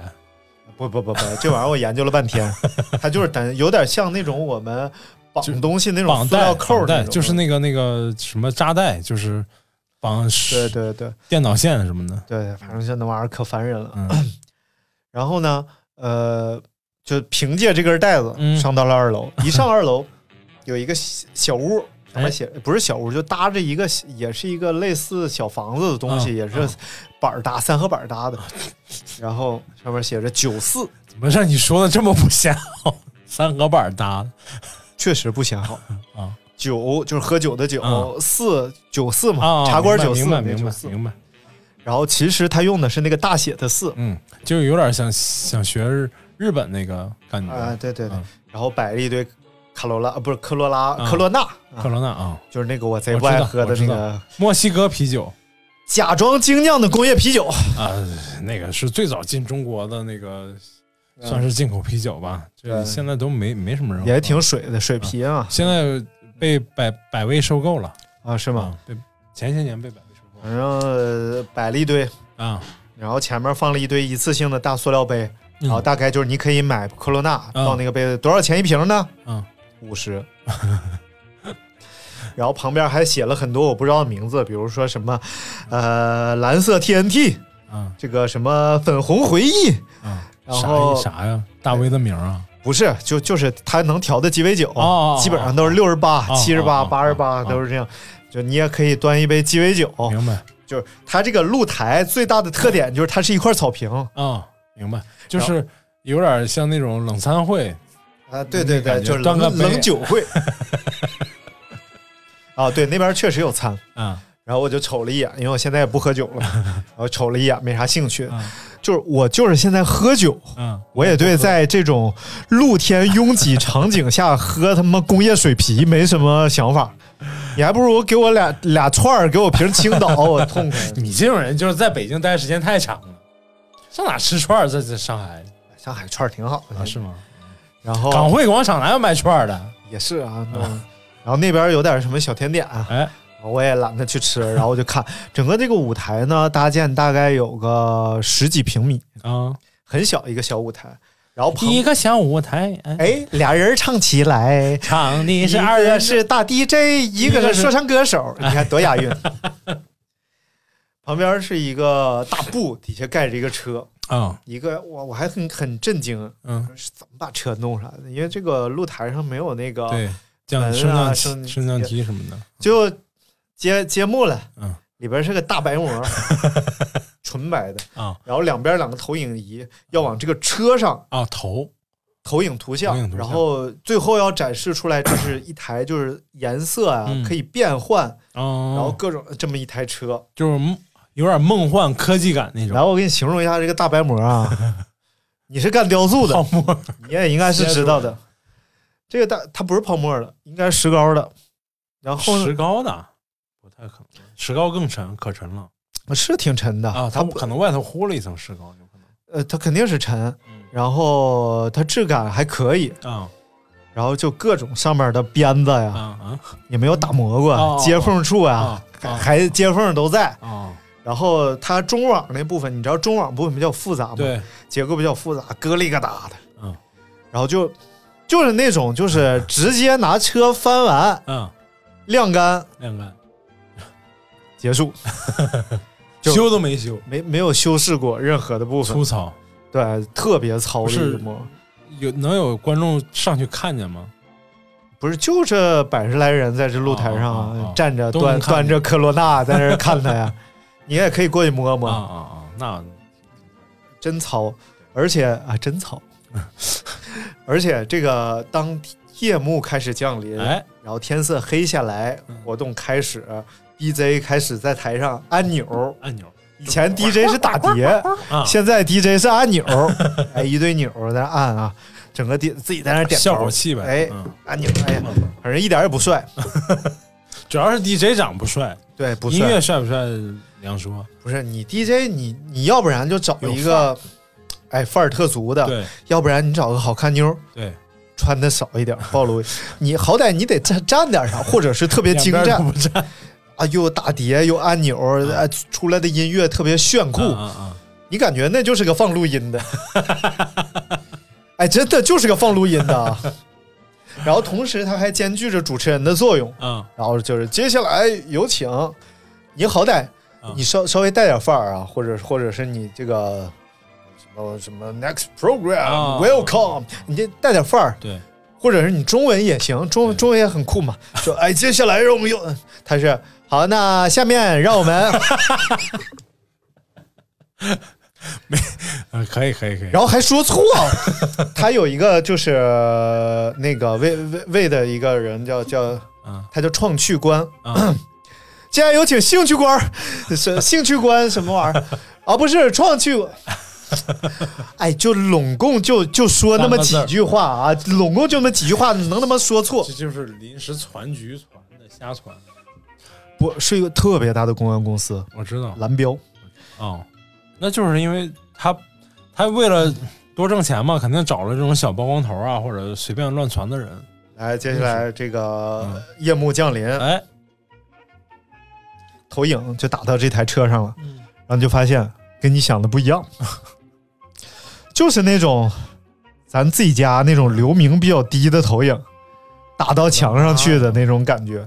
不不不不，这玩意儿我研究了半天，[LAUGHS] 它就是等有点像那种我们绑东西那种绑带塑料扣儿绑带那种，就是那个那个什么扎带，就是绑对对对电脑线什么的。对，反正就那玩意儿可烦人了。嗯 [CLEARS THROAT] 然后呢，呃，就凭借这根带子嗯上到了二楼，[LAUGHS] 一上二楼有一个小小屋。上面哎写不是小屋，就搭着一个，也是一个类似小房子的东西，嗯也是 [LAUGHS] 板儿搭三合板搭的，[LAUGHS] 然后上面写着九四，怎么让你说的这么不显好？三合板搭的确实不显好啊。九就是喝酒的酒，嗯四九四嘛，啊，茶馆九四明白明白。明白。然后其实他用的是那个大写的四。嗯，就有点想想学日日本那个感觉。啊，对对对。嗯，然后摆了一堆卡罗拉，啊不是科罗拉，嗯科罗娜，科罗娜啊，就是那个我贼不爱喝的我知道那个墨西哥啤酒。假装精酿的工业啤酒。啊，那个是最早进中国的那个，算是进口啤酒吧。这对现在都没没什么人喝，也挺水的，水啤啊。现在被百百威收购了，啊是吗？啊？被前些年被百威收购反正呃摆了一堆，啊，然后前面放了一堆一次性的大塑料杯，然后嗯大概就是你可以买科罗娜嗯倒那个杯子，多少钱一瓶呢？嗯，五十。然后旁边还写了很多我不知道的名字，比如说什么，呃，蓝色 TNT，嗯这个什么粉红回忆，嗯，啥然后啥呀？大 V 的名儿啊？不是，就就是它能调的鸡尾酒，基本上都是六十八、哦七十八、八十八，都是这样。就你也可以端一杯鸡尾酒，明白。就是它这个露台最大的特点就是它是一块草坪。啊？明白，就是有点像那种冷餐会，啊，对对对，就是冷端个冷酒会。[LAUGHS] 啊，对，那边确实有餐，啊然后我就瞅了一眼，因为我现在也不喝酒了，[LAUGHS] 然后瞅了一眼，没啥兴趣。嗯就是我就是现在喝酒，嗯，我也对在这种露天拥挤场景下喝他妈工业水啤没什么想法。[LAUGHS] 你还不如给我俩俩串儿，给我瓶青岛，我痛快。[LAUGHS] 你这种人就是在北京待时间太长了，上哪吃串儿？在在上海上海串儿挺好的，啊？是吗？然后港汇广场哪有卖串儿的？也是啊，嗯然后那边有点什么小甜点啊，哎，我也懒得去吃，然后我就看整个这个舞台呢，搭建大概有个十几平米，啊，很小一个小舞台，然后旁一个小舞台，哎，哎俩人唱起来，[LAUGHS] 唱的是二人个是大 DJ，一个是说唱歌手，你看多押韵。[LAUGHS] 旁边是一个大布，底下盖着一个车，啊，一个我我还很很震惊，嗯，是怎么把车弄上来的？因为这个露台上没有那个，升降升、升降梯什么的，就揭揭幕了，嗯，里边是个大白膜，[LAUGHS] 纯白的，啊。然后两边两个投影仪要往这个车上啊头投投影图像。然后最后要展示出来，就是一台就是颜色啊、嗯。可以变换，然后啊，各种这么一台车。就是有点梦幻科技感那种。然后我给你形容一下这个大白膜啊，[LAUGHS] 你是干雕塑的泡，沫，你也应该是知道的。[LAUGHS] 这个大它不是泡沫的，应该是石膏的。然后石膏的？不太可能，石膏更沉，可沉了。是挺沉的。啊，它它可能外头糊了一层石膏，有可能。呃它肯定是沉，嗯。然后它质感还可以，啊。然后就各种上面的鞭子呀，也没有打磨过，哦接缝处啊啊，还啊还接缝都在。啊，然后它中网那部分，你知道中网部分比较复杂吗？，对，结构比较复杂，疙里疙瘩的。嗯，然后就就是那种就是直接拿车翻完嗯，晾干。晾干，结束，[LAUGHS] 就修都没修，没没有修饰过任何的部分粗，糙。对，特别糙的不是一幕。有能有观众上去看见吗？不是，就这百十来人在这露台上站着端端着科罗娜 [LAUGHS] 在那儿看他呀，你也可以过去摸摸。啊啊啊！那真糙，而且啊，真糙，[LAUGHS] 而且这个当夜幕开始降临，哎，然后天色黑下来，活动开始，DJ 开始在台上按钮。按钮。以前 DJ 是打碟，啊，现在 DJ 是按钮，[LAUGHS] 哎，一堆钮在那按啊，整个点自己在那点头。效果器呗。哎嗯，按钮，哎呀，反正一点也不帅，[LAUGHS] 主要是 DJ 长不帅，对，不音，乐帅不帅两说。不是你 DJ，你你要不然就找一个，哎，范儿特足的，对。要不然你找个好看妞。对，穿的少一点，暴露。你好歹你得占占点啥，或者是特别精湛啊，又打碟又按钮，啊，出来的音乐特别炫酷，啊啊你感觉那就是个放录音的。[LAUGHS] 哎，真的就是个放录音的。啊。[LAUGHS] 然后同时它还兼具着主持人的作用，啊啊！然后就是接下来有请，你好歹啊你稍稍微带点范儿啊，或者或者是你这个什么什么 next program、啊 welcome，你这带点范儿，对，或者是你中文也行，中中文也很酷嘛。说哎，接下来让我们有，他是好，那下面让我们，没，啊，可以可以可以。然后还说错，他有一个就是那个魏魏魏的一个人叫叫嗯他叫创趣官，啊接下来有请兴趣官儿，是兴趣官什么玩意儿啊？[LAUGHS] 不是创趣。哎，就拢共就就说那么几句话啊，拢共就那么几句话，能他妈说错这？就是临时传局传的，瞎传。不是一个特别大的公关公司，我知道。蓝标。哦，那就是因为他他为了多挣钱嘛，肯定找了这种小包工头啊，或者随便乱传的人。来，接下来这个嗯。夜幕降临，哎，投影就打到这台车上了，嗯。然后你就发现跟你想的不一样，[LAUGHS] 就是那种咱自己家那种流明比较低的投影，打到墙上去的那种感觉。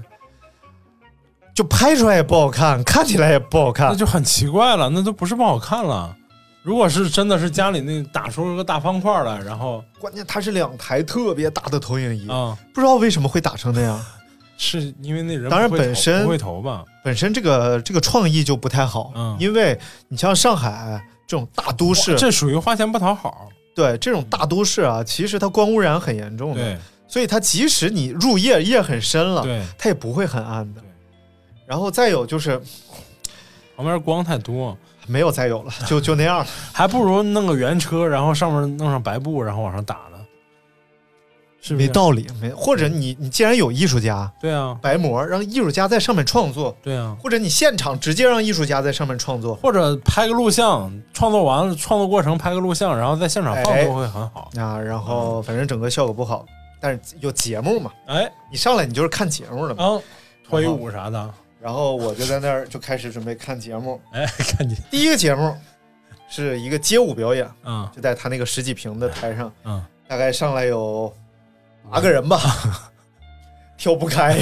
就拍出来也不好看，看起来也不好看那。就很奇怪了，那都不是不好看了。如果是真的是家里那打出个大方块来，然后关键它是两台特别大的投影仪，啊、不知道为什么会打成那样。[LAUGHS] 是因为那人当然本身不会投吧？本身这个这个创意就不太好，嗯因为你像上海这种大都市，这属于花钱不讨好。对这种大都市啊，其实它光污染很严重的，对所以它即使你入夜夜很深了，对，它也不会很暗的对。然后再有就是旁边光太多，没有再有了，就就那样了。[LAUGHS] 还不如弄个原车，然后上面弄上白布，然后往上打呢。是是没道理，没或者你你既然有艺术家对啊，白膜，让艺术家在上面创作，对啊。或者你现场直接让艺术家在上面创作或者拍个录像，创作完了，创作过程拍个录像，然后在现场放哎都会很好。啊，然后反正整个效果不好，但是有节目嘛，哎，你上来你就是看节目的嘛。啊，脱衣舞啥的，然后我就在那儿就开始准备看节目。[LAUGHS] 哎，看你，第一个节目是一个街舞表演，嗯就在他那个十几平的台上，嗯，大概上来有八个人吧，[LAUGHS] 跳不开。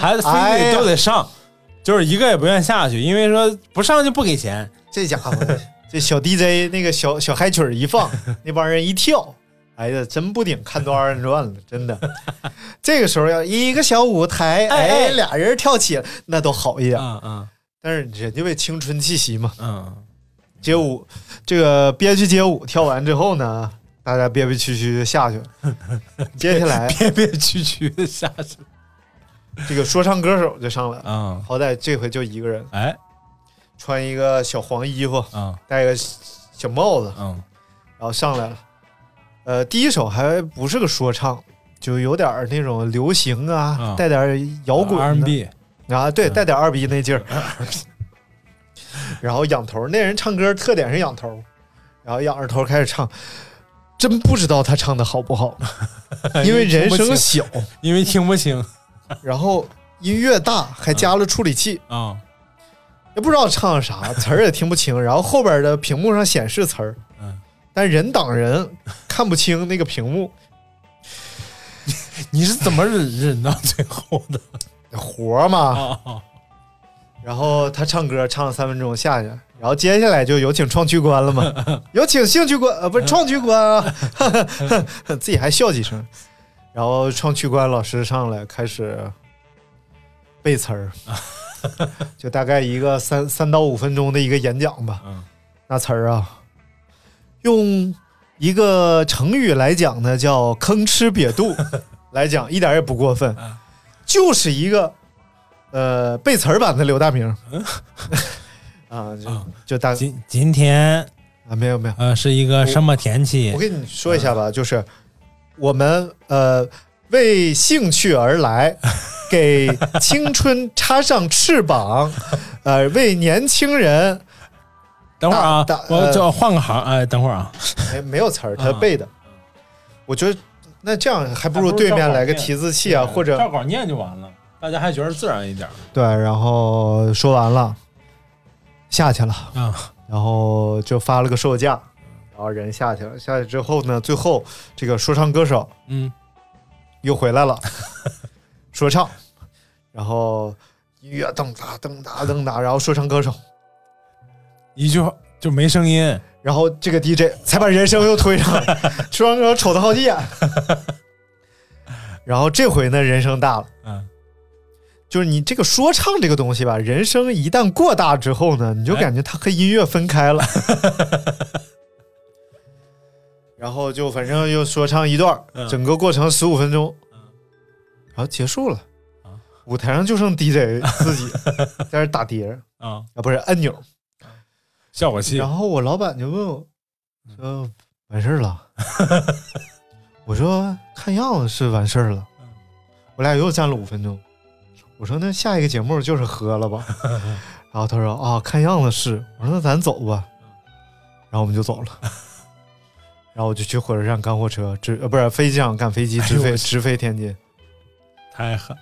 孩子非得都得上，就是一个也不愿下去，因为说不上就不给钱。这家伙，这小 DJ 那个小小嗨曲儿一放，[LAUGHS] 那帮人一跳，哎呀，真不顶看多二人转了，真的。[LAUGHS] 这个时候要一个小舞台，哎俩人跳起来，那都好一点。嗯嗯但是人家为青春气息嘛，嗯，街舞这个憋屈街舞跳完之后呢，大家憋憋屈屈的下去了。接下来 [LAUGHS] 憋憋屈屈的下去。这个说唱歌手就上来了，嗯，好歹这回就一个人，哎，穿一个小黄衣服，嗯戴个小帽子，嗯然后上来了。呃，第一首还不是个说唱，就有点儿那种流行啊，啊。带点摇滚的，R&B，啊，对，带点二逼那劲儿。[LAUGHS] 然后仰头，那人唱歌特点是仰头，然后仰着头开始唱，真不知道他唱的好不好，[LAUGHS] 因为人声小，因为听不清。[LAUGHS] 然后音乐大，还加了处理器，啊，也不知道唱啥，词儿也听不清。然后后边的屏幕上显示词儿，嗯，但人挡人看不清那个屏幕，你是怎么忍忍到最后的 [LAUGHS] 活儿嘛。啊？然后他唱歌唱了三分钟下去，然后接下来就有请创区官了嘛，[LAUGHS] 有请兴趣官呃不是创区官啊，[LAUGHS] 自己还笑几声，然后创区官老师上来开始背词儿，就大概一个三三到五分钟的一个演讲吧，嗯那词儿啊，用一个成语来讲呢，叫吭哧瘪肚 [LAUGHS] 来讲，一点也不过分，就是一个呃背词儿版的刘大明。[LAUGHS] 啊，就啊就大今今天啊没有没有，呃是一个什么天气？我？跟你说一下吧，就是我们呃为兴趣而来，[LAUGHS] 给青春插上翅膀，呃为年轻人等会儿啊我呃就换个行，哎，等会儿啊，没没有词儿，他啊背的。我觉得那这样还不如对面来个提字器啊，或者照稿念就完了，大家还觉得自然一点对，然后说完了，下去了，啊。然后就发了个售价，然后人下去了。下去之后呢，最后这个说唱歌手嗯，又回来了，[LAUGHS] 说唱，然后音乐噔哒噔哒噔哒，然后说唱歌手，一句话就没声音，然后这个 DJ 才把人声又推上来，说唱歌手瞅他好几眼，[LAUGHS] 然后这回呢人声大了。嗯，就是你这个说唱这个东西吧，人声一旦过大之后呢，你就感觉它和音乐分开了。[LAUGHS] 然后就反正又说唱一段，嗯。整个过程十五分钟，然后结束了。啊。舞台上就剩 DJ 自己 [LAUGHS] 在那打碟啊，不是按钮。效果器然后我老板就问我说：“完事儿了？” [LAUGHS] 我说：“看样子是完事儿了。”我俩又站了五分钟。我说：“那下一个节目就是喝了吧？” [LAUGHS] 然后他说：“啊，看样子是。”我说：“那咱走吧。”然后我们就走了。[LAUGHS] 然后我就去火车站赶火车，直呃不是飞机上赶飞机，直飞直飞天津。太狠。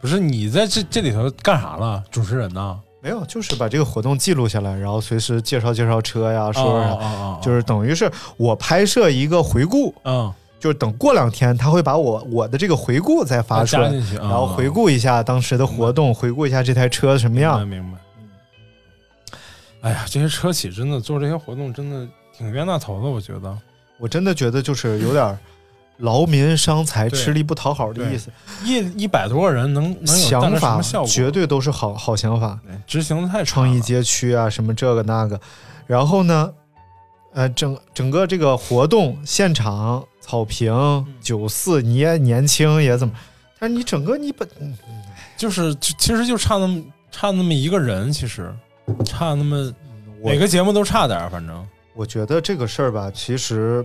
不是你在这这里头干啥了？主持人呢？没有，就是把这个活动记录下来，然后随时介绍介绍车呀，说就是等于是我拍摄一个回顾，嗯就是等过两天他会把我我的这个回顾再发出来，然后回顾一下当时的活动，回顾一下这台车什么明白样。明白。哎呀，这些车企真的做这些活动真的挺冤大头的，我觉得。我真的觉得就是有点劳民伤财、吃力不讨好的意思。一一百多个人能能有想法？绝对都是好好想法，执行的太创意街区啊，什么这个那个。然后呢，呃，整整个这个活动现场草坪嗯九四，你也年轻也怎么？但是你整个你本就是其实就差那么差那么一个人，其实差那么每个节目都差点儿，反正我觉得这个事儿吧，其实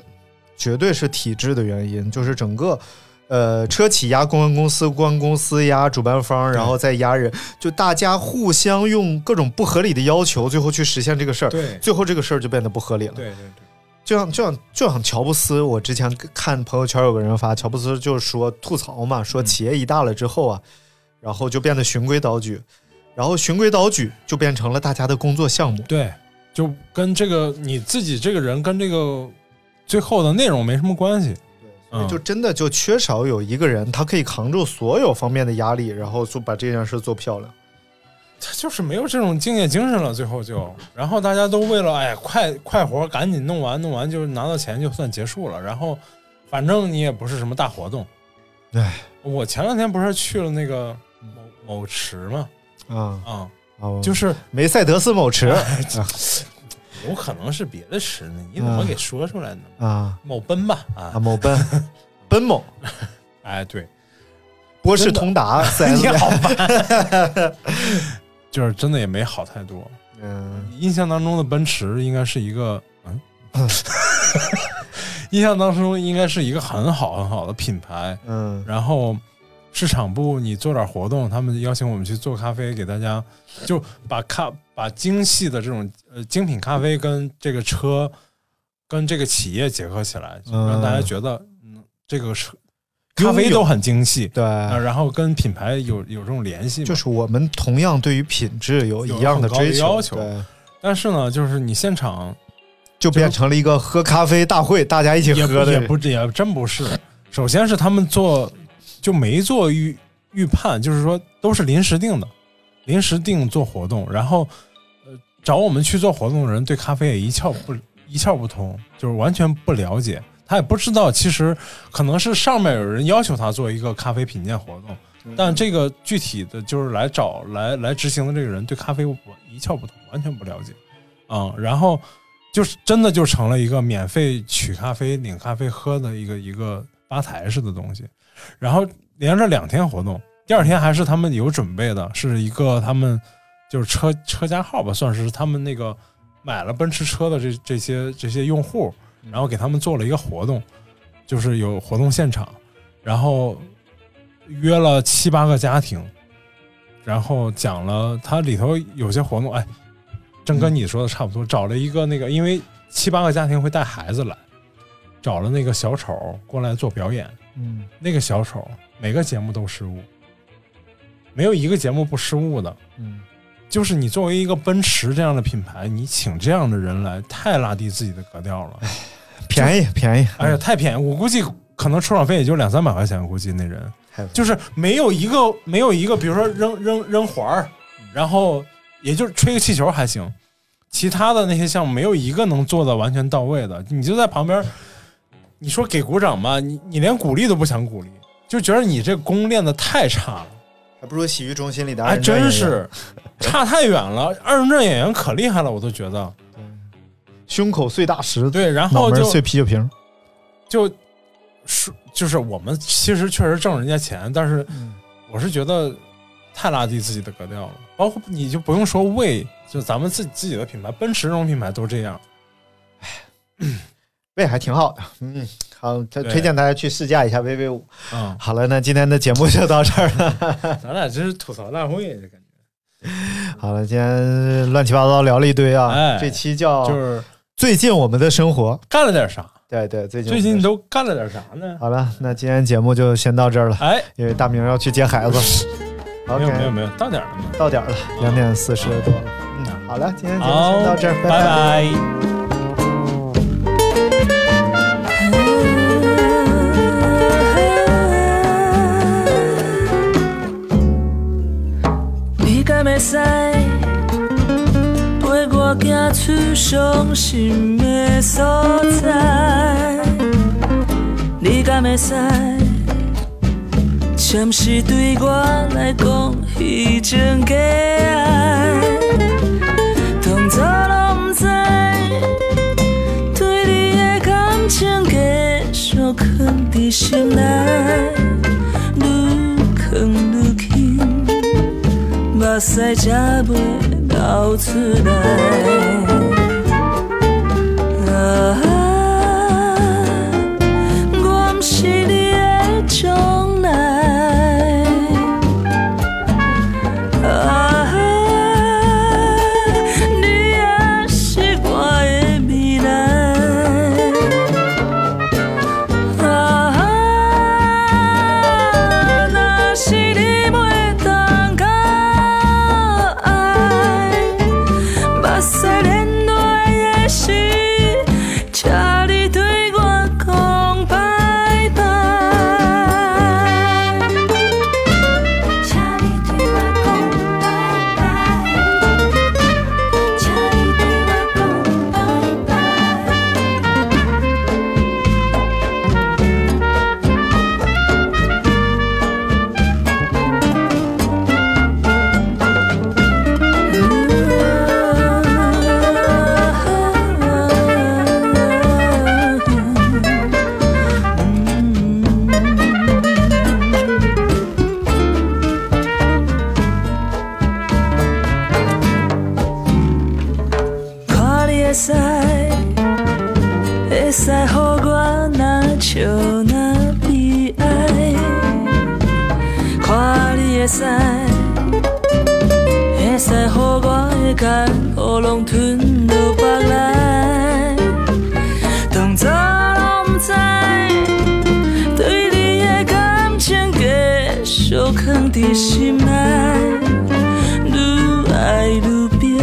绝对是体制的原因，就是整个。呃，车企压公关公司，公关公司压主办方，然后再压人，就大家互相用各种不合理的要求，最后去实现这个事儿，对最后这个事儿就变得不合理了。对对对，就像就像就像乔布斯，我之前看朋友圈有个人发，乔布斯就是说吐槽嘛，说嗯企业一大了之后啊，然后就变得循规蹈矩，然后循规蹈矩就变成了大家的工作项目。对，就跟这个你自己这个人跟这个最后的内容没什么关系。对，就真的就缺少有一个人，他可以扛住所有方面的压力，然后就把这件事做漂亮。他就是没有这种敬业精神了，最后就，然后大家都为了哎快快活赶紧弄完，弄完就拿到钱就算结束了，然后反正你也不是什么大活动。对，我前两天不是去了那个某某池嘛，啊。啊、啊，就是梅赛德斯某池 [LAUGHS] [LAUGHS] 有可能是别的池呢，你怎么给说出来呢？啊某奔吧，啊啊，某奔奔某 [LAUGHS] 哎对，博士通达四 S 你好烦，就是真的也没好太多。[LAUGHS] 嗯印象当中的奔驰应该是一个，嗯，[LAUGHS] 印象当中应该是一个很好很好的品牌。嗯然后市场部你做点活动，他们邀请我们去做咖啡，给大家就把咖把精细的这种呃精品咖啡跟这个车跟这个企业结合起来，就让大家觉得嗯这个车咖啡都很精细。对。啊，然后跟品牌有有这种联系，就是我们同样对于品质有一样的追要求对，但是呢，就是你现场就变成了一个喝咖啡大会，大家一起喝的。也不也真不是。首先是他们做就没做预预判，就是说都是临时定的，临时定做活动，然后呃找我们去做活动的人对咖啡也一窍不一窍不通，就是完全不了解，他也不知道其实可能是上面有人要求他做一个咖啡品鉴活动，但这个具体的就是来找来来执行的这个人对咖啡一窍不通，完全不了解啊、然后。就是真的就成了一个免费取咖啡、领咖啡喝的一个一个吧台式的东西，然后连着两天活动，第二天还是他们有准备的，是一个他们就是车车架号吧，算是他们那个买了奔驰车的这这些这些用户，然后给他们做了一个活动，就是有活动现场，然后约了七八个家庭，然后讲了它里头有些活动，哎，正跟你说的差不多，找了一个那个，因为七八个家庭会带孩子来，找了那个小丑过来做表演，嗯，那个小丑每个节目都失误，没有一个节目不失误的。嗯，就是你作为一个奔驰这样的品牌，你请这样的人来，太拉低自己的格调了。便宜便宜，哎呀，太便宜！我估计可能出场费也就两三百块钱，估计那人太就是没有一个没有一个，比如说扔扔扔环儿，然后也就是吹个气球还行，其他的那些项目没有一个能做的完全到位的。你就在旁边，你说给鼓掌吧，你你连鼓励都不想鼓励，就觉得你这功练的太差了。还不如洗浴中心里的还真是 [LAUGHS] 差太远了。二人转演员可厉害了，我都觉得。胸口碎大石，对，然后就碎啤酒瓶，就是就是我们其实确实挣人家钱，但是我是觉得太拉低自己的格调了。包括你就不用说为，就咱们自己自己的品牌，奔驰这种品牌都这样。味还挺好的，嗯，好，推推荐大家去试驾一下 VV 五。嗯，好了，那今天的节目就到这儿了。[LAUGHS] 咱俩真是吐槽大会，这感觉 [LAUGHS] 好了，今天乱七八糟聊了一堆啊，哎这期叫就是最近我们的生活。干了点啥。对对，最近最近都干了点啥呢？好了，那今天节目就先到这儿了，哎，因为大明要去接孩子。没有 OK，没有没有，到点儿了吗？到点儿了，两点四十多了。嗯，好了，今天节目好，先到这儿，拜拜拜你敢会使陪我行出伤心的所在？你敢会使暂时对我来讲虚情假爱？从早拢不知对你的感情继续困在心内。se qa bëj Da 在心し愈う Do I do bien